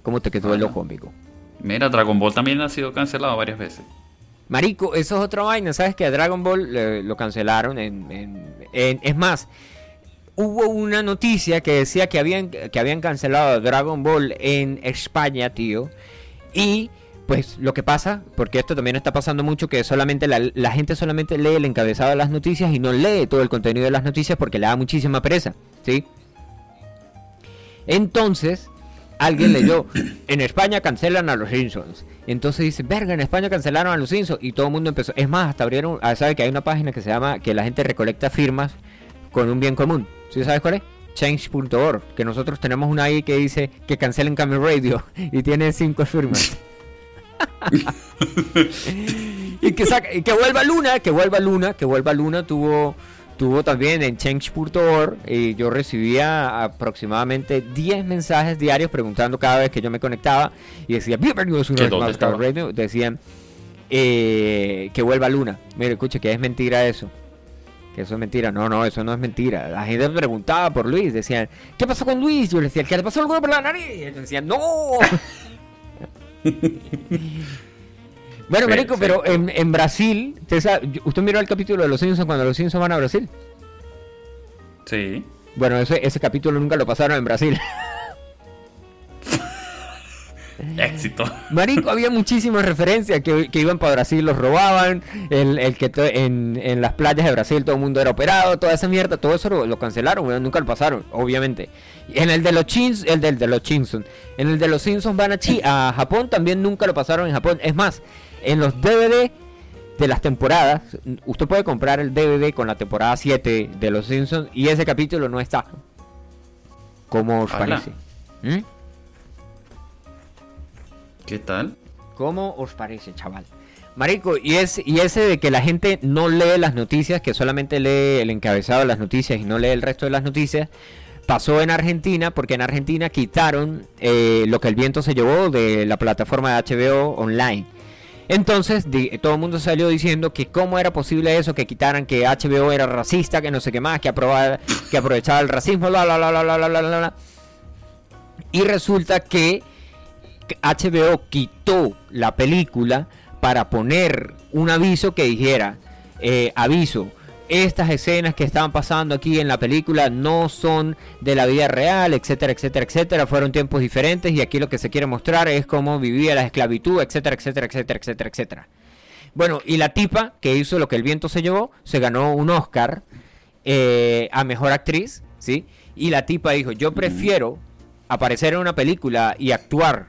¿Cómo te quedó el Ajá. loco, amigo? Mira, Dragon Ball también ha sido cancelado varias veces. Marico, eso es otra vaina. ¿Sabes que a Dragon Ball eh, lo cancelaron? En, en- en- es más, hubo una noticia que decía que habían, que habían cancelado Dragon Ball en España, tío. Y pues lo que pasa, porque esto también está pasando mucho, que solamente la, la gente solamente lee el encabezado de las noticias y no lee todo el contenido de las noticias porque le da muchísima pereza, ¿sí? Entonces, alguien leyó, en España cancelan a los Simpsons. Entonces dice, verga, en España cancelaron a los Simpsons. Y todo el mundo empezó. Es más, hasta abrieron, ah, sabe que hay una página que se llama, que la gente recolecta firmas con un bien común. ¿Sí sabes cuál es? Change.org. Que nosotros tenemos una ahí que dice que cancelen Camel Radio. Y tiene cinco firmas. y, que saca- y que vuelva Luna, que vuelva Luna, que vuelva Luna tuvo tuvo también en change.org y yo recibía aproximadamente 10 mensajes diarios preguntando cada vez que yo me conectaba y decía bienvenidos una ¿Que vez dónde más a estaba? Radio decían eh, que vuelva Luna mire escuche que es mentira eso que eso es mentira no no eso no es mentira la gente me preguntaba por Luis decían ¿qué pasó con Luis? yo le decía ¿qué le pasó al huevo por la nariz? y ellos decían ¡no! Bueno, Marico, pero en, en Brasil, usted, sabe- usted miró el capítulo de Los Simpsons cuando Los Simpsons van a Brasil. Sí. Bueno, ese, ese capítulo nunca lo pasaron en Brasil. Éxito. Marico, había muchísimas referencias que, que iban para Brasil, los robaban, el, el que to- en, en las playas de Brasil todo el mundo era operado, toda esa mierda, todo eso lo, lo cancelaron, nunca lo pasaron, obviamente. En el de los Chins, el del de los Simpsons, en el de los Simpsons van a, Chi- a Japón también nunca lo pasaron en Japón. Es más, en los DVD de las temporadas, usted puede comprar el DVD con la temporada 7 de los Simpsons y ese capítulo no está. ¿Cómo os parece? ¿Mm? ¿Qué tal? ¿Cómo os parece, chaval? Marico, y, es, y ese de que la gente no lee las noticias, que solamente lee el encabezado de las noticias y no lee el resto de las noticias, pasó en Argentina porque en Argentina quitaron eh, lo que el viento se llevó de la plataforma de HBO online. Entonces todo el mundo salió diciendo que cómo era posible eso, que quitaran que HBO era racista, que no sé qué más, que, aprovechaba el racismo, la la la la la la la la la. Y resulta que HBO quitó la película para poner un aviso que dijera, eh, aviso, estas escenas que estaban pasando aquí en la película no son de la vida real, etcétera, etcétera, etcétera, fueron tiempos diferentes y aquí lo que se quiere mostrar es cómo vivía la esclavitud, etcétera, etcétera, etcétera, etcétera, etcétera. Bueno, y la tipa que hizo lo que el viento se llevó, se ganó un Oscar eh, a mejor actriz, ¿sí? Y la tipa dijo, yo prefiero aparecer en una película y actuar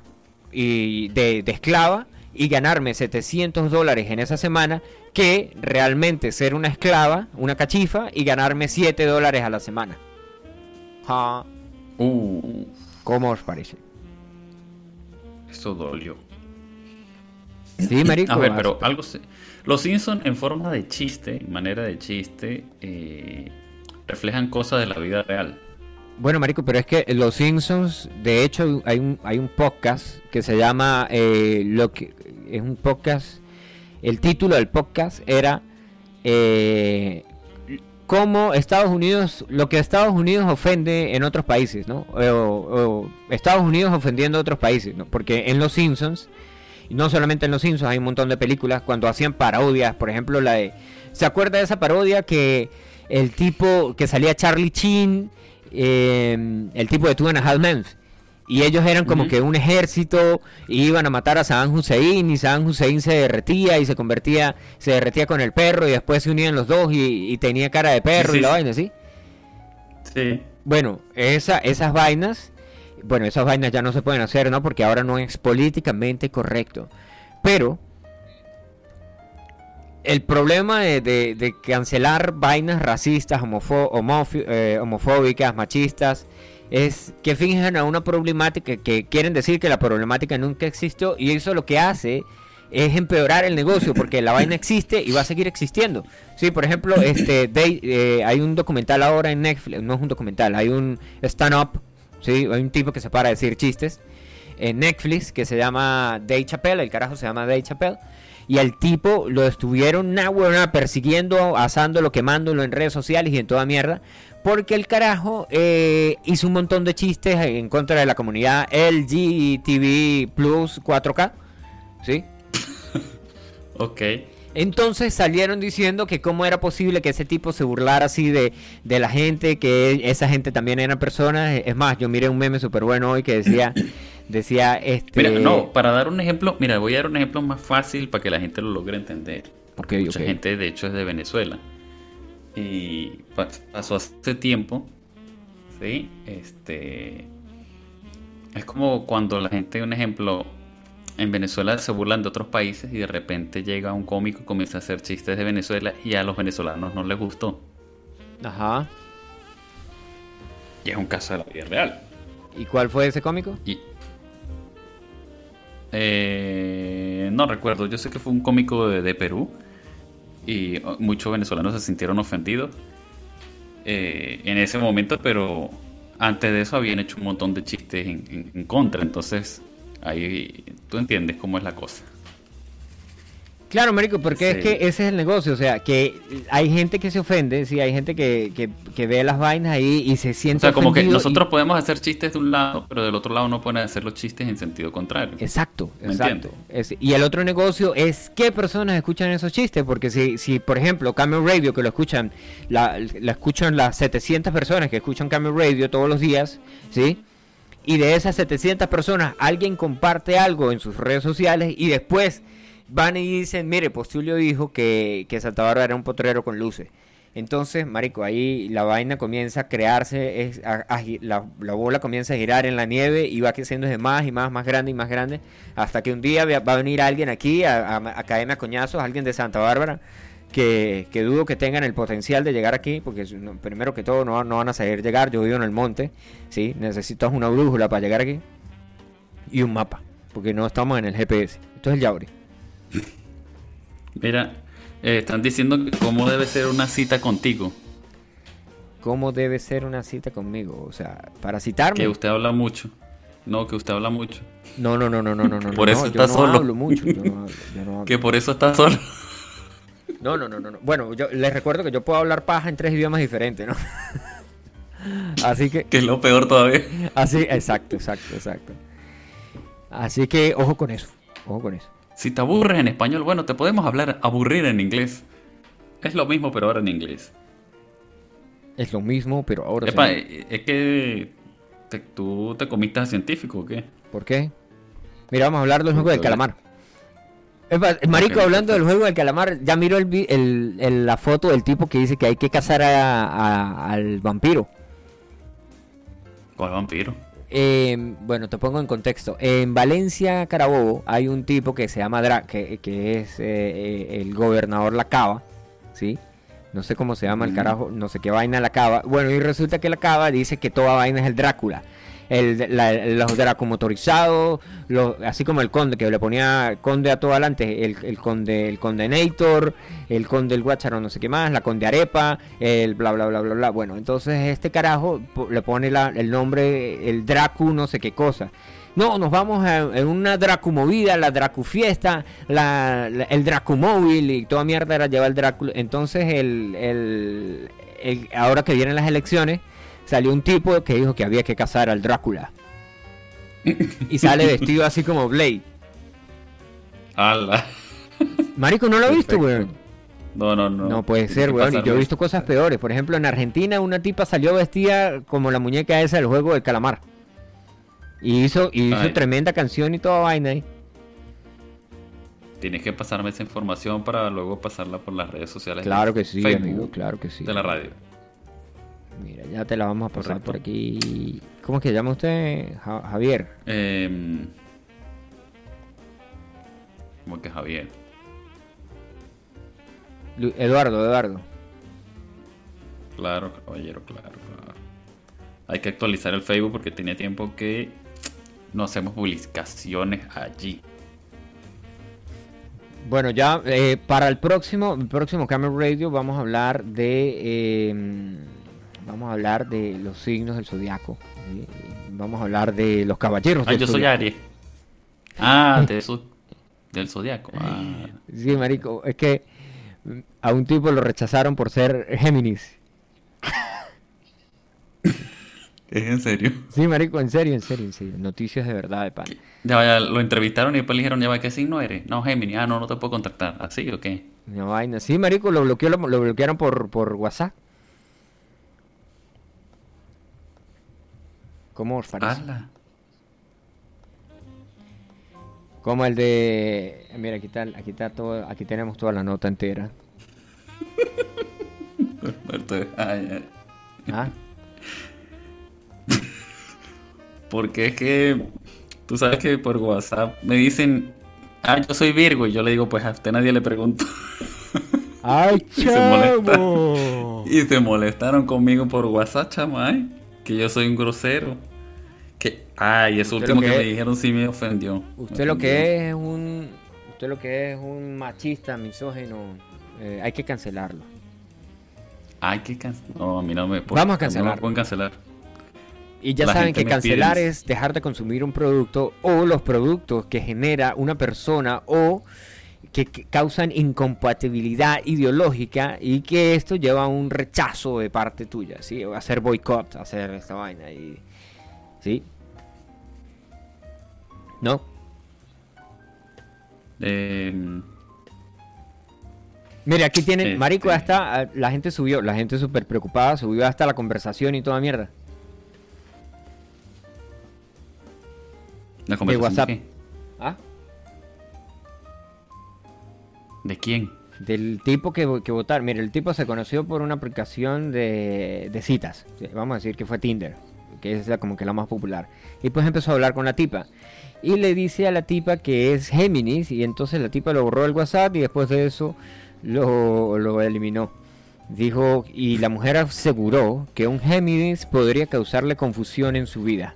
y de, de esclava y ganarme 700 dólares en esa semana que realmente ser una esclava, una cachifa y ganarme 7 dólares a la semana. Ja, Uh, ¿Cómo os parece? eso dolió. Sí, marico. A ver, pero algo se... Los Simpsons en forma de chiste, en manera de chiste, eh, reflejan cosas de la vida real. Bueno, marico, pero es que Los Simpsons, de hecho, hay un, hay un podcast que se llama eh, lo que es un podcast. El título del podcast era eh, cómo Estados Unidos, lo que Estados Unidos ofende en otros países, ¿no? O, Estados Unidos ofendiendo a otros países, ¿no? Porque en Los Simpsons y no solamente en Los Simpsons, hay un montón de películas cuando hacían parodias, por ejemplo la de... ¿Se acuerda de esa parodia que el tipo que salía Charlie Chin, eh, el tipo de Two and a Half Men, y ellos eran como que un ejército y iban a matar a Saddam Hussein y Saddam Hussein se derretía y se convertía, se derretía con el perro y después se unían los dos y, y tenía cara de perro Sí, y la sí. vaina, ¿sí? Sí. Bueno, esa, esas vainas, bueno, esas vainas ya no se pueden hacer, ¿no? Porque ahora no es políticamente correcto. Pero el problema de, de- de cancelar vainas racistas, eh, homofóbicas, machistas, es que fingen a una problemática que quieren decir que la problemática nunca existió y eso lo que hace es empeorar el negocio porque la vaina existe y va a seguir existiendo. Sí, por ejemplo, este eh, hay un documental ahora en Netflix, no es un documental, hay un stand-up, sí, hay un tipo que se para a decir chistes en Netflix que se llama Dave Chappelle, el carajo se llama Dave Chappelle. Y al tipo lo estuvieron nah, huevona, persiguiendo, asándolo, quemándolo en redes sociales y en toda mierda. Porque el carajo eh, hizo un montón de chistes en contra de la comunidad LGTB Plus 4K. ¿Sí? Ok. Entonces salieron diciendo que cómo era posible que ese tipo se burlara así de, de la gente, que esa gente también eran personas. Es más, yo miré un meme súper bueno hoy que decía, decía este... Mira, no, para dar un ejemplo, mira, voy a dar un ejemplo más fácil para que la gente lo logre entender. Ok, Mucha gente, de hecho, es de Venezuela. Y pa- pasó hace tiempo, ¿sí? Este... Es como cuando la gente, un ejemplo, en Venezuela se burlan de otros países y de repente llega un cómico y comienza a hacer chistes de Venezuela y a los venezolanos no les gustó. Ajá. Y es un caso de la vida real. ¿Y cuál fue ese cómico? Y... Eh, no recuerdo, yo sé que fue un cómico de, de Perú y oh, muchos venezolanos se sintieron ofendidos eh, en ese momento, pero antes de eso habían hecho un montón de chistes en, en- en contra, entonces ahí tú entiendes cómo es la cosa. Claro, marico, porque Sí. es que ese es el negocio, o sea, que hay gente que se ofende, sí, hay gente que, que, que ve las vainas ahí y se O siente sea, como que y- nosotros podemos hacer chistes de un lado, pero del otro lado no pueden hacer los chistes en sentido contrario. Exacto, ¿Me exacto. Es- y el otro negocio es qué personas escuchan esos chistes, porque si, si por ejemplo, Camel Radio, que lo escuchan, la, la escuchan las 700 personas que escuchan Camel Radio todos los días, ¿sí? Y de esas 700 personas, alguien comparte algo en sus redes sociales y después van y dicen, mire, Postulio dijo que, que Santa Bárbara era un potrero con luces. Entonces, marico, ahí la vaina comienza a crearse, es, a- a la, la bola comienza a girar en la nieve y va creciendo de más y más, más grande y más grande, hasta que un día va a venir alguien aquí a, a, a coñazos, alguien de Santa Bárbara, que, que dudo que tengan el potencial de llegar aquí, porque primero que todo no, no van a saber llegar, yo vivo en el monte, ¿sí? necesitas una brújula para llegar aquí y un mapa, porque no estamos en el GPS, esto es el Yauri. Mira, eh, están diciendo cómo debe ser una cita contigo. ¿Cómo debe ser una cita conmigo? O sea, para citarme. Que usted habla mucho. No, que usted habla mucho. No, no, no, no, no, no. Por no, eso yo está no solo. hablo mucho. Yo no hablo, yo no hablo. Que por eso está solo. No, no, no, no, no. Bueno, yo les recuerdo que yo puedo hablar paja en tres idiomas diferentes, ¿no? Así que, Que es lo peor todavía. así, exacto, exacto, exacto. Así que, ojo con eso, ojo con eso. Si te aburres en español, bueno, te podemos hablar aburrir en inglés. Es lo mismo, pero ahora en inglés. Es lo mismo, pero ahora Epa, es que te- tú te comiste a científico o qué? ¿Por qué? Mira, vamos a hablar del juego del calamar. Marico, hablando del juego del calamar, ya miro el, vi- el- el- la foto del tipo que dice que hay que cazar a- a- al vampiro. ¿Cuál vampiro? Eh, bueno, te pongo en contexto. En Valencia, Carabobo, hay un tipo que se llama Dra que, que es eh, eh, el gobernador La Cava, ¿sí? No sé cómo se llama el carajo, no sé qué vaina La Cava. Bueno, y resulta que La Cava dice que toda vaina es el Drácula. El, la- los Draco motorizados, los- así como el conde, que le ponía conde a todo adelante, el, el conde, el condenator, el conde el guacharo, no sé qué más, la conde arepa, el bla bla bla bla bla. Bueno, entonces este carajo le pone la- el nombre, el Dracu, no sé qué cosa. No, nos vamos a, en una Dracu movida, la Dracu fiesta, la, la- el Dracu móvil y toda mierda era llevar el Drácula. Entonces el- el- ahora que vienen las elecciones, salió un tipo que dijo que había que cazar al Drácula. y sale vestido así como Blade. ¡Hala! Marico, ¿no lo he visto, weón? No, no, no. No puede ser, weón. Y yo he visto cosas peores. Por ejemplo, en Argentina una tipa salió vestida como la muñeca esa del juego del calamar. Y hizo, y hizo Ay. tremenda canción y toda vaina ahí. Tienes que pasarme esa información para luego pasarla por las redes sociales. Claro de que sí, Facebook, amigo, claro que sí. De la radio. Mira, ya te la vamos a pasar Correcto. por aquí. ¿Cómo es que llama usted? Ja- Javier. Em, ¿Cómo que Javier? Lu- Eduardo, Eduardo. Claro, caballero, claro, claro. Hay que actualizar el Facebook porque tiene tiempo que no hacemos publicaciones allí. Bueno, ya eh, para el próximo, el próximo Camel Radio vamos a hablar de eh, vamos a hablar de los signos del zodiaco. ¿sí? Vamos a hablar de los caballeros. Ah, del yo soy. Aries. Ah, de eso- del zodiaco. Ah, Sí, marico, es que a un tipo lo rechazaron por ser Géminis. ¿Es en serio? Sí, marico, en serio, en serio, en serio. Noticias de verdad, de pan. Ya vaya, lo entrevistaron y después le dijeron, ya va, ¿qué signo eres? No, Gemini. Ah, no, no te puedo contactar. ¿Así o qué? Una vaina. Sí, marico, lo, bloqueó, lo, lo bloquearon por, por WhatsApp. ¿Cómo os parece? Ala. Como el de... Mira, aquí está, aquí está todo, aquí tenemos toda la nota entera. Ay, ay. ¿Ah? Porque es que tú sabes que por WhatsApp me dicen, ah, yo soy Virgo. Y yo le digo, pues a usted nadie le preguntó. ¡Ay, Y se molesta. chavo! Y se molestaron conmigo por WhatsApp, chamay. Que yo soy un grosero. Que, ay, eso último que, que me dijeron sí me ofendió. Usted lo que es un Usted lo que es un machista, misógino, eh, hay que cancelarlo. Hay que cancelar. No, a mí no me Vamos a cancelar. pueden cancelar. Y ya La saben que cancelar pide- es dejar de consumir un producto o los productos que genera una persona o que, que causan incompatibilidad ideológica y que esto lleva a un rechazo de parte tuya, ¿sí? O hacer boicot, hacer esta vaina y... ¿Sí? ¿No? Eh, Mire, aquí tienen, Este- marico, hasta ah, la gente subió, la gente súper preocupada, subió hasta la conversación y toda mierda. la conversación WhatsApp. ¿de qué? ¿Ah? ¿De quién? Del tipo que, que votar. Mire, el tipo se conoció por una aplicación de, de citas. Vamos a decir que fue Tinder, que es la- como que la más popular. Y pues empezó a hablar con la tipa. Y le dice a la tipa que es Géminis. Y entonces la tipa lo borró del WhatsApp y después de eso lo, lo eliminó. Dijo, y la mujer aseguró que un Géminis podría causarle confusión en su vida.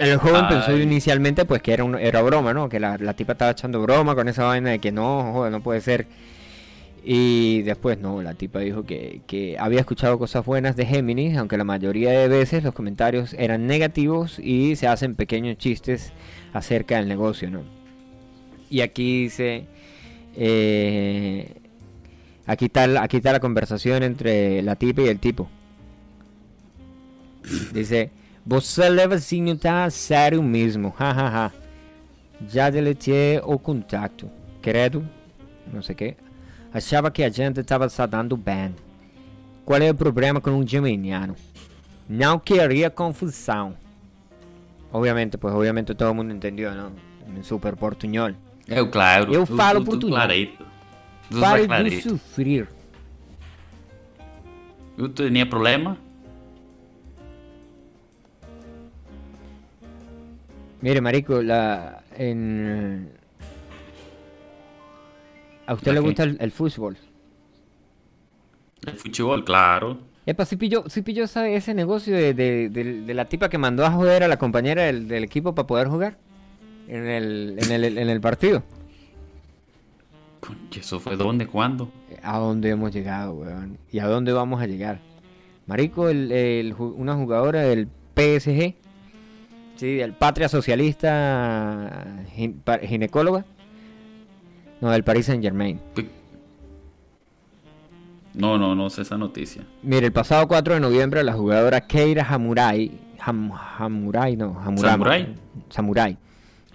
El joven pensó inicialmente pues que era, un- era broma, ¿no? Que la, la tipa estaba echando broma con esa vaina de que no, joder, no puede ser. Y después no, la tipa dijo que, que había escuchado cosas buenas de Géminis, aunque la mayoría de veces los comentarios eran negativos y se hacen pequeños chistes acerca del negocio, ¿no? Y aquí dice, eh, aquí, está, aquí está la conversación entre la tipa y el tipo. Dice, você leva assim tá sério mesmo, hahaha. Já deletei o contato, credo, não sei o que. Achava que a gente estava se dando bem. Qual é o problema com um geminiano? Não queria confusão. Obviamente, pues obviamente todo mundo entendeu, não? Um super portunhol. Eu, claro. Eu falo tu- tu português. clarito. Tu Pare de sofrer. Eu tinha problema? Mire, marico, la en a usted ¿La le gusta el, el fútbol. El fútbol, claro. Epa, sí pilló, sí pilló esa- ese negocio de, de- de- de la tipa que mandó a joder a la compañera del, del equipo para poder jugar en el, en el, en el partido. Conche, ¿Eso fue dónde? ¿Cuándo? ¿A dónde hemos llegado, weón? ¿Y a dónde vamos a llegar? Marico, el, el una jugadora del PSG, sí, del Patria Socialista gin- pa- ginecóloga, no, del Paris Saint Germain. No, no, no sé esa noticia. Mire, el pasado 4 de noviembre la jugadora Keira Hamurai, Ham- Hamurai, no, Hamurama, ¿Samurai? Samurai,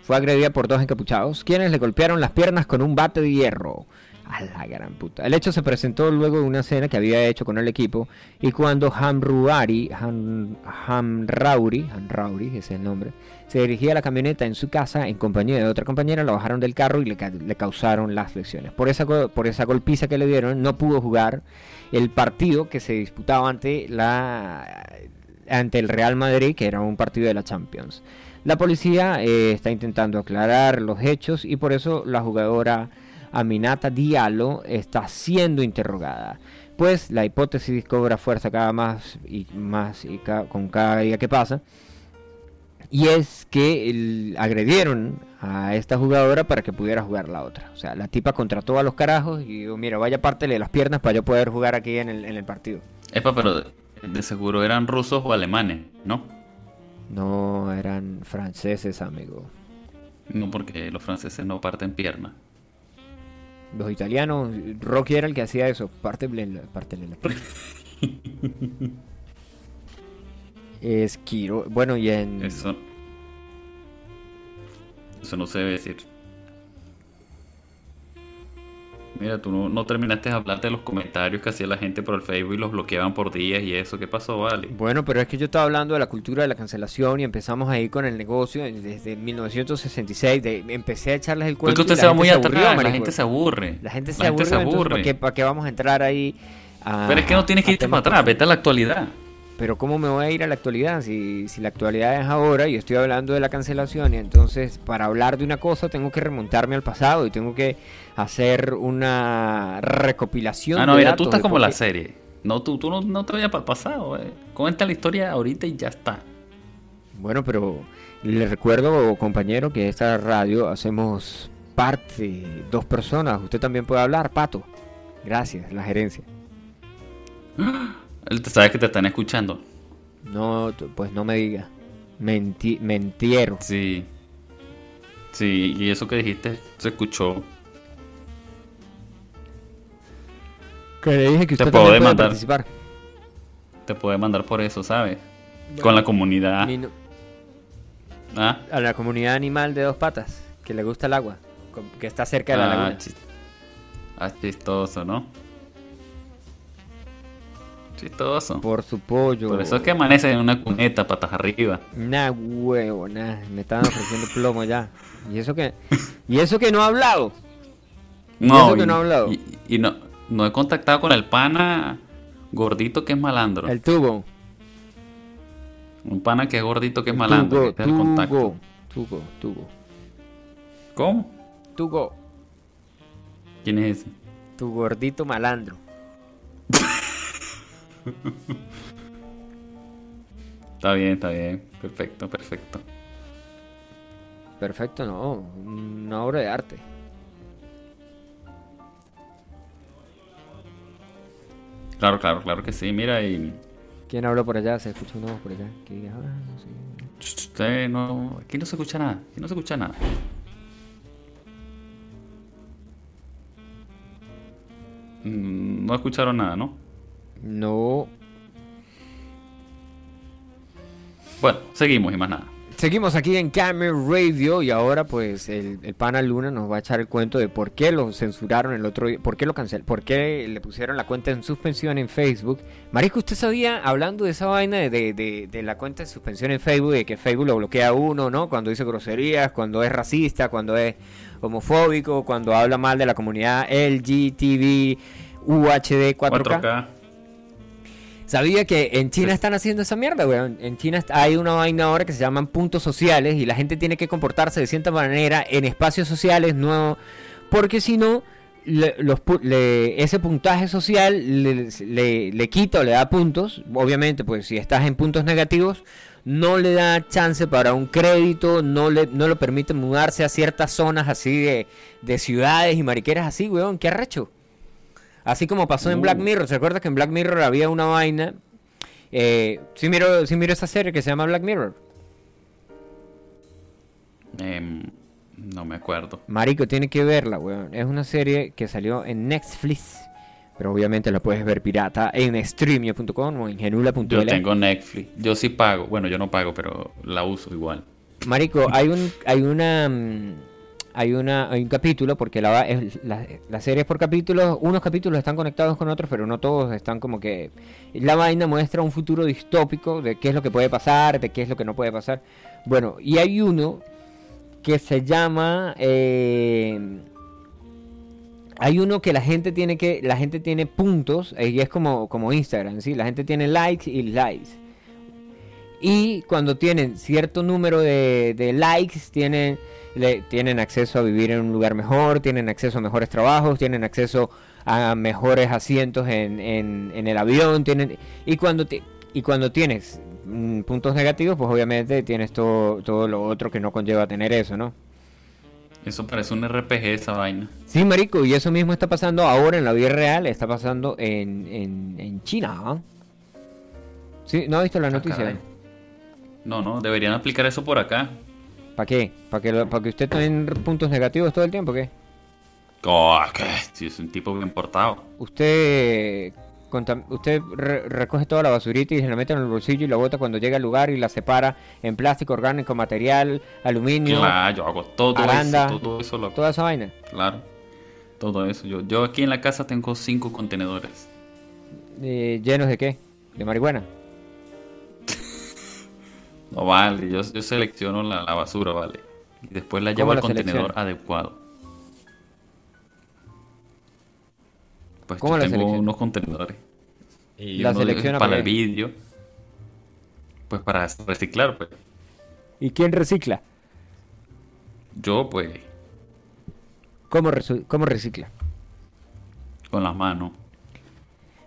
fue agredida por dos encapuchados, quienes le golpearon las piernas con un bate de hierro. A la gran puta. El hecho se presentó luego de una cena que había hecho con el equipo y cuando Hamruari, Ham, Hamrauri, Hamrauri, ese es el nombre, se dirigía a la camioneta en su casa en compañía de otra compañera, lo bajaron del carro y le, le causaron las lesiones. Por esa, por esa golpiza que le dieron, no pudo jugar el partido que se disputaba ante la ante el Real Madrid, que era un partido de la Champions. La policía eh, está intentando aclarar los hechos y por eso la jugadora Aminata Diallo está siendo interrogada. Pues la hipótesis cobra fuerza cada más y más y ca- con cada día que pasa. Y es que el- agredieron a esta jugadora para que pudiera jugar la otra. O sea, la tipa contrató a los carajos y dijo, mira, vaya pártele las piernas para yo poder jugar aquí en el, en el partido. Epa, pero de, de seguro eran rusos o alemanes, ¿no? No eran franceses, amigo. No porque los franceses no parten piernas. Los italianos, Rocky era el que hacía eso. Pártele la, pártele la. Esquiro. Bueno, y en. Eso. Eso no se debe decir. Mira, tú no, no terminaste de hablarte de los comentarios que hacía la gente por el Facebook y los bloqueaban por días y eso. ¿Qué pasó, Vale? Bueno, pero es que yo estaba hablando de la cultura de la cancelación y empezamos ahí con el negocio desde 1966. De, empecé a echarles el cuento. Porque usted y se va muy aburrió, atrás, la gente se aburre. La gente se aburre. entonces, ¿para, qué, para qué vamos a entrar ahí? a- Pero es que no tienes que irte para atrás, vete a la actualidad. Pero ¿cómo me voy a ir a la actualidad? Si, si la actualidad es ahora y estoy hablando de la cancelación y entonces para hablar de una cosa tengo que remontarme al pasado y tengo que hacer una recopilación. Ah, no, de mira, datos tú estás como la serie. No, tú, tú no, no te vayas para el pasado. eh. Cuenta la historia ahorita y ya está. Bueno, pero le recuerdo, compañero, que esta radio hacemos parte, dos personas. Usted también puede hablar, Pato. Gracias, la gerencia. Él te sabe que te están escuchando. No, pues no me diga. Menti mentieron. Sí. Sí, y eso que dijiste se escuchó. Que le dije que Te usted puedo también puede participar. Te puede mandar por eso, ¿sabes? Con la comunidad. No- Ah, A la comunidad animal de dos patas, que le gusta el agua, que está cerca de la ah, laguna. ah, chistoso, ¿no? Chistoso. Por su pollo. Por eso es que amanece en una cuneta, patas arriba. Nah, huevo, nah. Me estaban ofreciendo plomo ya. Y eso que, y eso que no ha hablado. ¿Y eso que no ha hablado? y- y no, no he contactado con el pana gordito que es malandro. El tubo. Un pana que es gordito que es malandro. Tugo, que es el contacto. tugo, tugo, tugo. ¿Cómo? Tugo, ¿Quién es ese? tu gordito malandro. Está bien, está bien. Perfecto, perfecto. Perfecto, no. Una obra de arte. Claro, claro, claro que sí. Mira, y ¿Quién habló por allá? Se escucha una voz por allá. Que ah, no sé. usted no, aquí no se escucha nada. Aquí no se escucha nada. Mm, No escucharon nada, ¿no? No. Bueno, seguimos y más nada. Seguimos aquí en Camera Radio y ahora pues el, el pana Luna nos va a echar el cuento de por qué lo censuraron el otro día, por qué lo cancelaron, por qué le pusieron la cuenta en suspensión en Facebook. Marico, ¿usted sabía, hablando de esa vaina de, de- de- de la cuenta en suspensión en Facebook, de que Facebook lo bloquea a uno, ¿no? Cuando dice groserías, cuando es racista, cuando es homofóbico, cuando habla mal de la comunidad LGTB, UHD 4K. 4K. Sabía que en China están haciendo esa mierda, weón. En China hay una vaina ahora que se llaman puntos sociales y la gente tiene que comportarse de cierta manera en espacios sociales, no. Porque si no, le- los, pu- le- ese puntaje social le, le- le quita o le da puntos. Obviamente, pues si estás en puntos negativos, no le da chance para un crédito, no le no lo permite mudarse a ciertas zonas así de, de ciudades y mariqueras así, weón. ¿Qué arrecho? Así como pasó en Uh. Black Mirror. ¿Se acuerda que en Black Mirror había una vaina? Eh, sí, miro, sí miro esa serie que se llama Black Mirror. Em, no me acuerdo. Marico, tiene que verla, weón. Es una serie que salió en Netflix. Pero obviamente la puedes ver pirata en streamio.com o en genula.l. Yo tengo Netflix. Yo sí pago. Bueno, yo no pago, pero la uso igual. Marico, hay un, hay una, mm, hay una, hay un capítulo porque la, la, la serie es por capítulos. Unos capítulos están conectados con otros, pero no todos están como que. La vaina muestra un futuro distópico de qué es lo que puede pasar, de qué es lo que no puede pasar. Bueno, y hay uno que se llama. eh, hay uno que la gente tiene que, la gente tiene puntos eh, y es como, como Instagram, sí, la gente tiene likes y likes. Y cuando tienen cierto número de, de likes, tienen, le- tienen acceso a vivir en un lugar mejor, tienen acceso a mejores trabajos, tienen acceso a mejores asientos en, en- en el avión, tienen y cuando te- y cuando tienes mm, puntos negativos, pues obviamente tienes todo, todo lo otro que no conlleva tener eso, ¿no? Eso parece un RPG esa vaina. Sí, marico, y eso mismo está pasando ahora en la vida real, está pasando en, en, en China. ¿ah? Sí, ¿no has visto la Ah, noticia? No, no, deberían aplicar eso por acá. ¿Para qué? ¿Para que, para que usted tenga puntos negativos todo el tiempo? ¿Qué? Oh, ¿qué? Si es un tipo bien portado. Usted usted re- recoge toda la basurita y se la mete en el bolsillo y la bota cuando llega al lugar y la separa en plástico orgánico, material, aluminio, Claro, yo hago todo aranda, eso, todo eso lo toda esa vaina. Claro, todo eso. Yo, yo aquí en la casa tengo cinco contenedores. Eh, ¿Llenos de qué? ¿De marihuana? No vale, yo, yo selecciono la, la basura, vale. Y después la ¿Cómo llevo al contenedor selecciona? adecuado. Pues ¿Cómo yo la tengo selecciona? unos contenedores. Y La selecciona para el vídeo. Pues para reciclar, pues. ¿Y quién recicla? Yo, pues, ¿Cómo, cómo recicla? con las manos.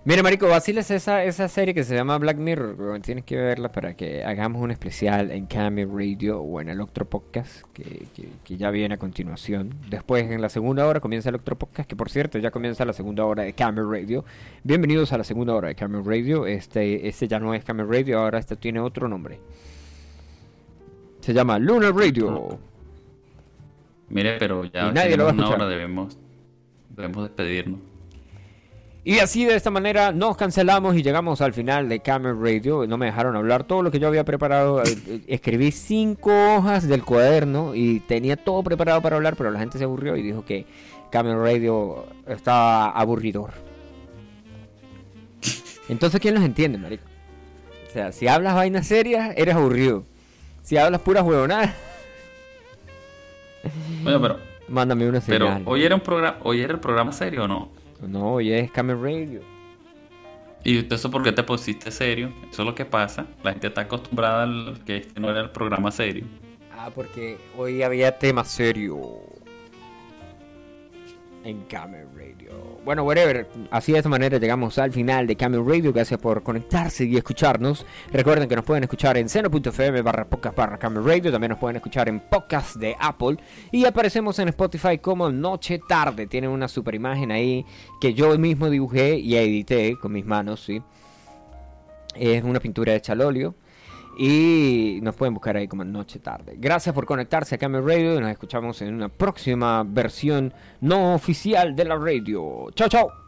Mira, Marico, vaciles esa, esa serie que se llama Black Mirror. Tienes que verla para que hagamos un especial en Cami Radio o en el otro podcast que, que- que ya viene a continuación. Después, en la segunda hora, comienza el otro podcast, que por cierto ya comienza la segunda hora de Cami Radio. Bienvenidos a la segunda hora de Cami Radio. Este, este ya no es Cami Radio, ahora este tiene otro nombre. Se llama Lunar Radio. Mire, pero ya Y nadie lo va a tenemos una escuchar. hora, debemos, debemos despedirnos. Y así de esta manera nos cancelamos y llegamos al final de Camel Radio. No me dejaron hablar todo lo que yo había preparado. eh, eh, Escribí cinco hojas del cuaderno y tenía todo preparado para hablar, pero la gente se aburrió y dijo que Camel Radio estaba aburridor. Entonces, ¿quién los entiende, marico? O sea, si hablas vainas serias, eres aburrido. Si hablas puras huevonadas, Bueno, pero, mándame una pero señal. hoy era un programa, hoy era el programa serio o no? No, hoy es Camel Radio. ¿Y eso por qué te pusiste serio? Eso es lo que pasa. La gente está acostumbrada al que este no era el programa serio. Ah, porque hoy había tema serio en Camel Radio. Bueno, whatever. Así de esta manera llegamos al final de Camel Radio. Gracias por conectarse y escucharnos. Recuerden que nos pueden escuchar en seno.fm barra podcast barra Camel Radio. También nos pueden escuchar en podcast de Apple. Y aparecemos en Spotify como Noche Tarde. Tienen una super imagen ahí que yo mismo dibujé y edité con mis manos, sí. Es una pintura hecha al óleo. Y nos pueden buscar ahí como Noche Tarde. Gracias por conectarse a Camel Radio y nos escuchamos en una próxima versión no oficial de la radio. Chao, chao.